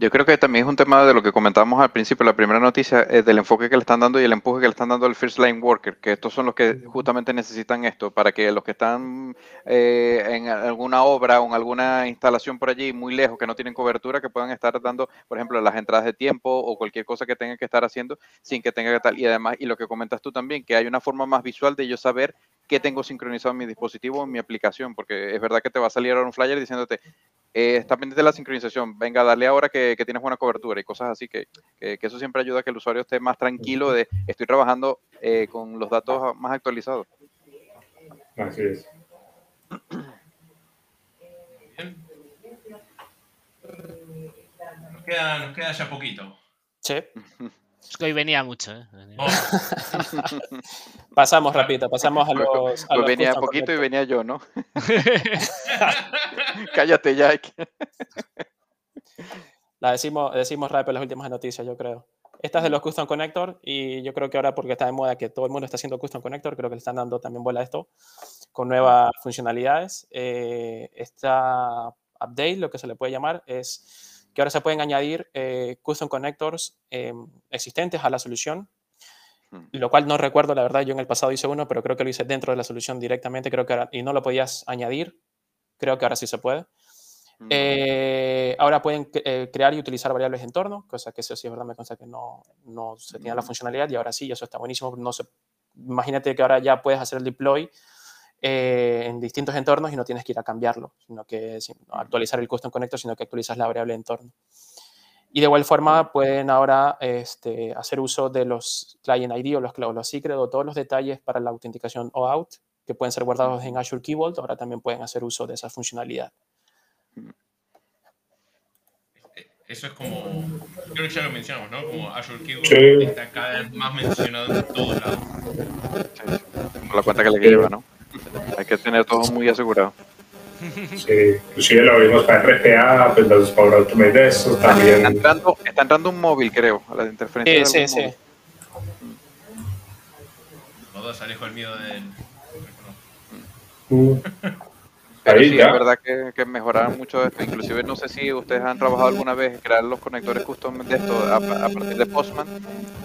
Yo creo que también es un tema de lo que comentábamos al principio, la primera noticia, es del enfoque que le están dando y el empuje que le están dando al First Line Worker, que estos son los que justamente necesitan esto, para que los que están eh, en alguna obra o en alguna instalación por allí muy lejos, que no tienen cobertura, que puedan estar dando, por ejemplo, las entradas de tiempo o cualquier cosa que tengan que estar haciendo sin que tenga que tal. Y además, y lo que comentas tú también, que hay una forma más visual de yo saber qué tengo sincronizado en mi dispositivo o en mi aplicación, porque es verdad que te va a salir ahora un flyer diciéndote, eh, está pendiente de la sincronización, venga, dale ahora que, tienes buena cobertura y cosas así, que, eso siempre ayuda a que el usuario esté más tranquilo de estoy trabajando eh, con los datos más actualizados. Así es. Nos queda, nos queda ya poquito. Sí. (laughs) Es que hoy venía mucho, ¿eh? Oh. (laughs) pasamos rapidito, pasamos a Pues- los. a Pues los venía poquito y venía yo, ¿no? (laughs) Cállate ya. (laughs) La decimos, decimos rápido las últimas noticias, yo creo. Esta es de los Custom Connector y yo creo que ahora porque está de moda que todo el mundo está haciendo Custom Connector, creo que le están dando también bola a esto con nuevas funcionalidades. Eh, esta update, lo que se le puede llamar, es que ahora se pueden añadir eh, Custom Connectors eh, existentes a la solución, Hmm. lo cual no recuerdo, la verdad, yo en el pasado hice uno, pero creo que lo hice dentro de la solución directamente, creo que ahora, y no lo podías añadir, creo que ahora sí se puede. Mm. Eh, ahora pueden cre- crear y utilizar variables de entorno, cosa que eso sí es verdad, me consta que no, no se tenía la Mm. funcionalidad y ahora sí, eso está buenísimo. No se, imagínate que ahora ya puedes hacer el deploy eh, en distintos entornos y no tienes que ir a cambiarlo, sino que no actualizar el custom connector, sino que actualizas la variable entorno. Y de igual forma pueden ahora este, hacer uso de los client ID o los, o los secret o todos los detalles para la autenticación OAuth que pueden ser guardados en Azure Key Vault, ahora también pueden hacer uso de esa funcionalidad. Eso es como. Creo que ya lo mencionamos, ¿no? Como Azure Keyboard Sí. está cada vez más mencionado en todos lados. Con la cuenta que le lleva, ¿no? Hay que tener todo muy asegurado. Sí, inclusive lo vimos para RPA, pues los Power Automate de estos Está también. entrando, está entrando un móvil, creo, a la interferencia. Sí, de sí, algún sí. móvil. Los dos alejo el miedo del. Mm. Pero Ahí sí, ya. es verdad que, que mejoraron mucho esto. Inclusive no sé si ustedes han trabajado alguna vez en crear los conectores custom de esto a, a partir de Postman.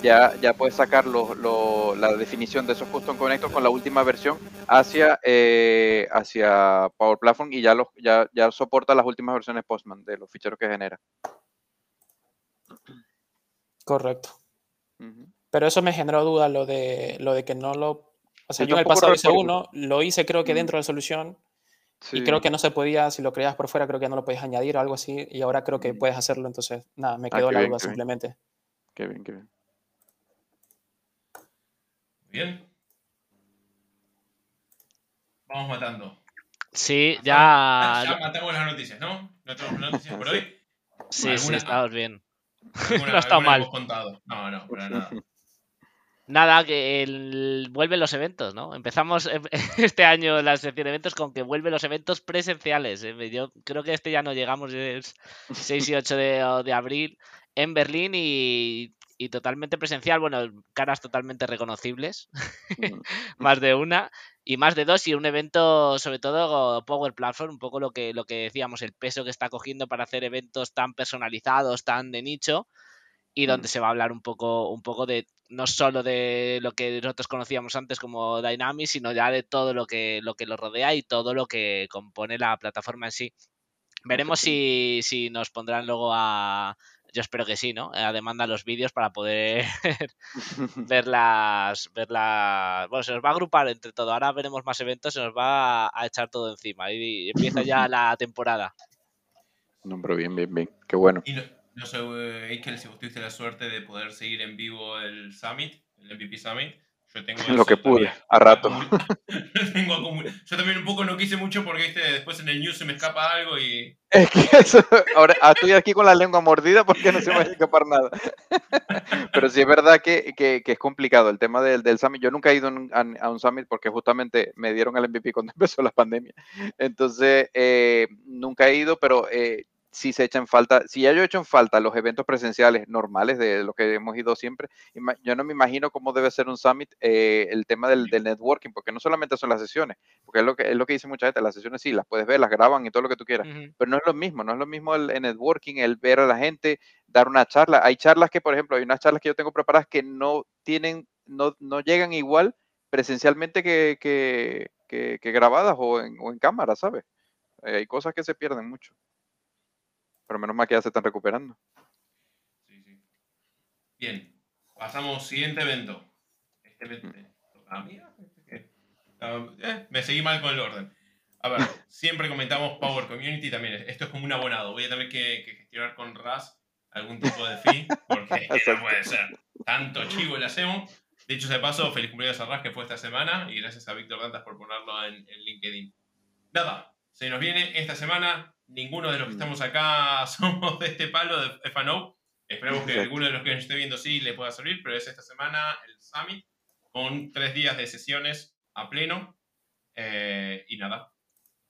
Ya, ya puedes sacar lo- lo- la definición de esos custom connectors con la última versión hacia, eh, hacia Power Platform y ya, los, ya, ya soporta las últimas versiones Postman de los ficheros que genera. Correcto. Pero eso me generó duda lo de, lo de que no lo... O sea, Yo yo en el pasado hice uno, lo hice creo que dentro de la solución y creo que no se podía, si lo creabas por fuera, creo que no lo podías añadir o algo así y ahora creo que puedes hacerlo, entonces nada, me Ah, quedó la bien, duda qué bien. simplemente. Qué bien, qué bien. Bien. Vamos matando. Sí, Ah, ya. ya matamos las noticias, ¿no? No tenemos noticias por (laughs) hoy. Sí, sí, estamos bien. Alguna- (laughs) No ha estado mal. hemos contado. No, no, para nada. Nada, que el... vuelven los eventos, ¿no? Empezamos (laughs) este año la sección de eventos con que vuelven los eventos presenciales. ¿eh? Yo creo que este ya no llegamos, es (laughs) 6 y 8 de, de abril en Berlín y, y totalmente presencial. Bueno, caras totalmente reconocibles, Mm. (laughs) más de una y más de dos y un evento sobre todo Power Platform, un poco lo que, lo que decíamos, el peso que está cogiendo para hacer eventos tan personalizados, tan de nicho y donde Mm. se va a hablar un poco, un poco de no solo de lo que nosotros conocíamos antes como Dynamics, sino ya de todo lo que lo que lo rodea y todo lo que compone la plataforma en sí. Veremos si, si nos pondrán luego a, yo espero que sí, ¿no? A demanda los vídeos para poder (laughs) ver las, ver las, bueno, se nos va a agrupar entre todo. Ahora veremos más eventos, se nos va a, a echar todo encima y empieza ya (laughs) la temporada. No, pero bien, bien, bien. Qué bueno. Y no, sé, Eikel, si vos tuviste la suerte de poder seguir en vivo el Summit, el MVP Summit. Yo tengo Lo que pude, también a rato. (laughs) acumul- Yo también un poco no quise mucho porque ¿viste? después en el news se me escapa algo y. Es que eso, ahora ah, estoy aquí con la lengua mordida porque no se me va a escapar nada. (laughs) Pero sí es verdad que, que- que es complicado el tema del, del summit. Yo nunca he ido a un summit porque justamente me dieron el MVP cuando (laughs) empezó la pandemia. Entonces, eh, nunca he ido, pero eh, sí se echan falta, si ya yo he hecho en falta los eventos presenciales normales de los que hemos ido siempre, yo no me imagino cómo debe ser un summit eh, el tema del, del networking, porque no solamente son las sesiones, porque es lo que es lo que dice mucha gente, las sesiones sí, las puedes ver, las graban y todo lo que tú quieras, pero no es lo mismo, no es lo mismo el, el networking, el ver a la gente, dar una charla. Hay charlas que, por ejemplo, hay unas charlas que yo tengo preparadas que no tienen, no, no llegan igual presencialmente que, que, que- que grabadas o en, o en cámara, ¿sabes? Eh, hay cosas que se pierden mucho. Pero menos mal que ya se están recuperando. Sí, sí. Bien, pasamos siguiente evento. Este evento. ¿A mí? Ah, eh, me seguí mal con el orden. A ver, (laughs) siempre comentamos Power Community también. Esto es como un abonado. Voy a tener que, que gestionar con RAS algún tipo de fee, porque (laughs) no puede ser. Tanto chivo le hacemos. Dicho sea de paso, feliz cumpleaños a RAS que fue esta semana y gracias a Víctor Dantas por ponerlo en, en LinkedIn. Nada, se nos viene esta semana. Ninguno de los que Mm. estamos acá (laughs) somos de este palo de FNO. Esperemos que alguno de los que nos esté viendo sí le pueda servir, pero es esta semana el Summit con tres días de sesiones a pleno. Eh, y nada,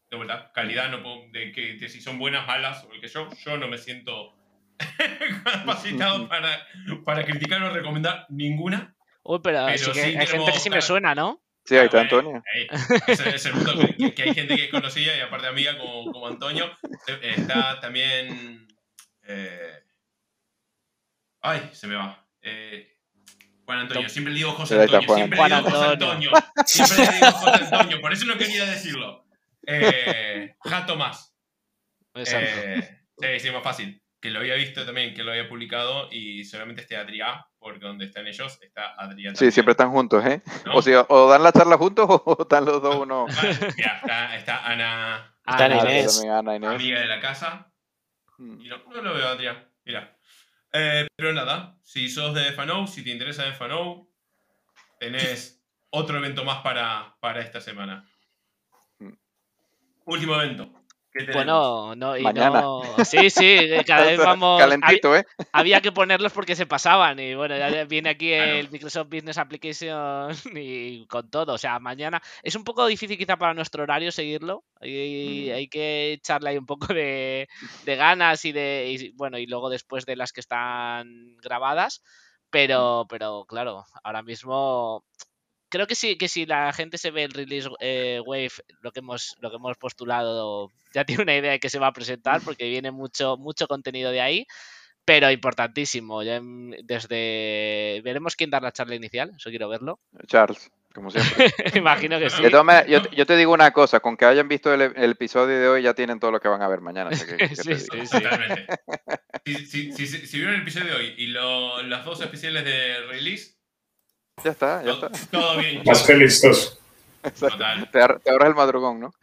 de vuelta, calidad, no puedo- de, que, de si son buenas, malas, o el que yo, yo no me siento (laughs) capacitado para, para criticar o recomendar ninguna. Uy, pero, Pero sí que sí hay gente que sí me suena, ¿no? Sí, ahí Ah, está bueno, Antonio. ahí, ese es el mundo que, que- que hay gente que es conocida y aparte amiga como, como Antonio. Eh, Está también... eh, ay, se me va. Eh, Juan Antonio, siempre le digo José Antonio, siempre le digo José Antonio. Siempre le digo José Antonio, por eso no quería decirlo. Eh, Jato más. Exacto. Eh, sí, sí, más fácil. Que lo había visto también, que lo había publicado y solamente esté Adrián, porque donde están ellos está Adrián. Sí, también, siempre están juntos, ¿eh? ¿no? O sea, o dan la charla juntos (laughs) o están los dos uno. Vale, mira, está, está Ana, Está Ana, Ana Inés. también Ana Inés. amiga de la casa. Mm. Y no, no lo veo, Adrián. Mira. Eh, pero nada, si sos de FANO, si te interesa de FANO, tenés otro evento más para, para esta semana. Mm. Último evento. Bueno, no, y Mañana. no. Sí, sí, (laughs) cada vez vamos. Calentito, ¿eh? Había que ponerlos porque se pasaban. Y bueno, ya (laughs) viene aquí Claro. el Microsoft Business Application (laughs) y con todo. O sea, mañana es un poco difícil quizá para nuestro horario seguirlo. Hay, Mm. hay que echarle ahí un poco de, de ganas y de. y, bueno, y luego después de las que están grabadas. Pero, pero claro, ahora mismo creo que sí, que si la gente se ve el release eh, wave, lo que hemos, lo que hemos postulado, ya tiene una idea de que se va a presentar, (laughs) porque viene mucho, mucho contenido de ahí. Pero importantísimo. ya, desde veremos quién da la charla inicial. Eso quiero verlo. Charles, como siempre. (laughs) Imagino que sí. De todas maneras, yo, yo te digo una cosa, con que hayan visto el, el episodio de hoy ya tienen todo lo que van a ver mañana. así que- que (laughs) Sí, sí, sí. Totalmente. Si, si- si- si- si vieron el episodio de hoy y lo- los dos especiales de release, Ya está, ya todo, está. todo bien. Más que listos. Total, Te, ahor- te ahorras el madrugón, ¿no?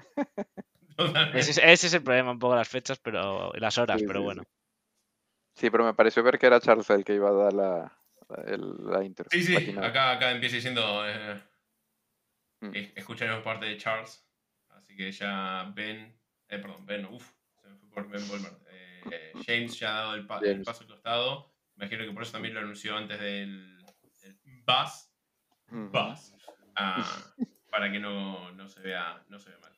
Ese, es- ese es el problema, un poco las fechas, pero las horas, Sí, pero sí, bueno. Sí, pero me pareció ver que era Charles el que iba a dar la, la, la intro. Sí, sí, acá, acá empieza diciendo. Eh, Mm. eh, escucharemos parte de Charles. Así que ya Ben. Eh, perdón, Ben, uff, se me fue por Ben Volmer. Eh, eh, James ya ha dado el, pa- el paso al costado. Imagino que por eso también lo anunció antes del Buzz. Buzz. ah, (laughs) para que no, no se vea, no se vea mal.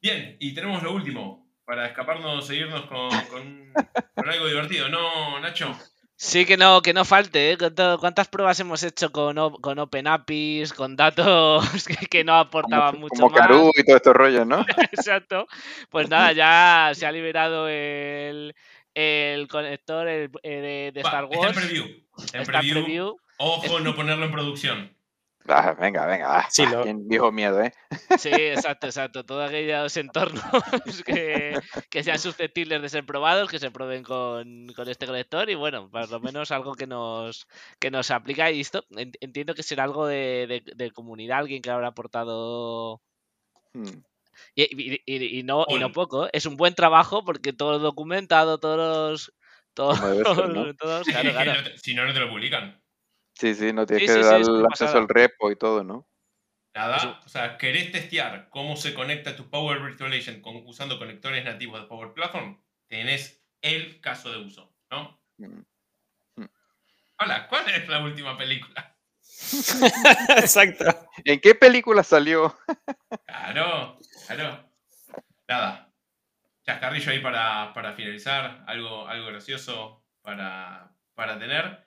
Bien, y tenemos lo último. Para escaparnos, seguirnos con, con, con algo divertido. ¿No, Nacho? Sí, que no, que no falte, ¿eh? ¿Cuántas pruebas hemos hecho con, o- con Open APIs, con datos (laughs) que, que no aportaban Como, mucho como más? Karoo y todo estos rollos, ¿no? (laughs) Exacto. Pues nada, ya se ha liberado el, el conector el- eh, de, de Star Está en Wars. preview. (laughs) Está en preview. preview. Ojo, no (laughs) ponerlo en producción. Ah, venga, venga. ah, Sí, lo- viejo miedo, ¿eh? (laughs) Sí, exacto, exacto. Todos aquellos entornos que, que sean susceptibles de ser probados, que se prueben con, con este conector y bueno, por lo menos algo que nos, que nos aplica. Y esto en- entiendo que será algo de, de- de comunidad, alguien que habrá aportado Hmm. Y, y- y- y no, y no Ol. poco, ¿eh? es un buen trabajo porque todo documentado, todos los. Todos, (laughs) todos, claro, claro. si no, no te lo publican. Sí, sí, no tienes Sí, que sí, dar el acceso al repo y todo, ¿no? Nada. O sea, ¿querés testear cómo se conecta tu Power Virtual Agent con- usando conectores nativos de Power Platform? Tenés el caso de uso, ¿no? Mm. Hola, ¿cuál es la última película? (laughs) Exacto. ¿En qué película salió? Claro, claro. Nada. chascarrillo ahí para, para finalizar, algo, algo gracioso para, para tener.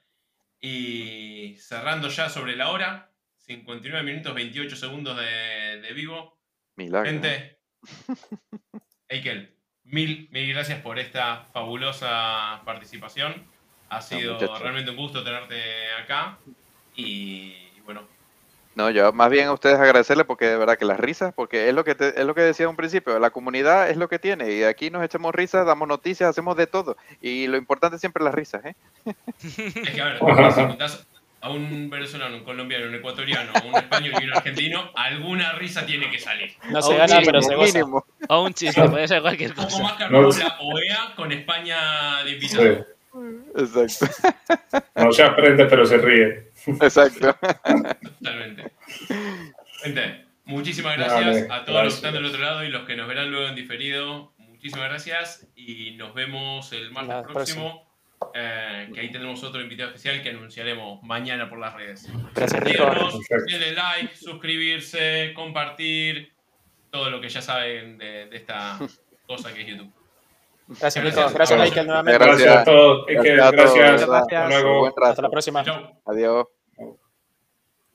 Y cerrando ya sobre la hora, 59 minutos 28 segundos de, de vivo. Milagro. Gente, (laughs) Eikel, mil, mil gracias por esta fabulosa participación. Ha sido realmente un gusto tenerte acá. Y bueno, No, yo más bien a ustedes agradecerles porque de verdad que las risas, porque es lo que te- es lo que decía un principio, la comunidad es lo que tiene y aquí nos echamos risas, damos noticias, hacemos de todo y lo importante siempre es las risas, ¿eh? es que a ver, (laughs) si a un venezolano, un colombiano, un ecuatoriano, un español y un argentino, alguna risa tiene que salir. No se gana, pero se goza. mínimo. O un chiste, puede ser cualquier Un poco cosa. más OEA con España de invitado. Sí. Exacto, No se aprende, pero se ríe. Exacto. Totalmente. Gente, muchísimas gracias Vale, a todos los que están del otro lado y los que nos verán luego en diferido. Muchísimas gracias y nos vemos el martes La próximo. eh, que ahí tenemos otro invitado especial que anunciaremos mañana por las redes. Gracias, Perfecto. denle like, suscribirse, compartir, todo lo que ya saben de, de esta cosa que es YouTube. Gracias, Nico. Gracias. Michael, nuevamente. Gracias. A todos. Gracias Gracias. Hasta luego. Hasta la próxima. Adiós.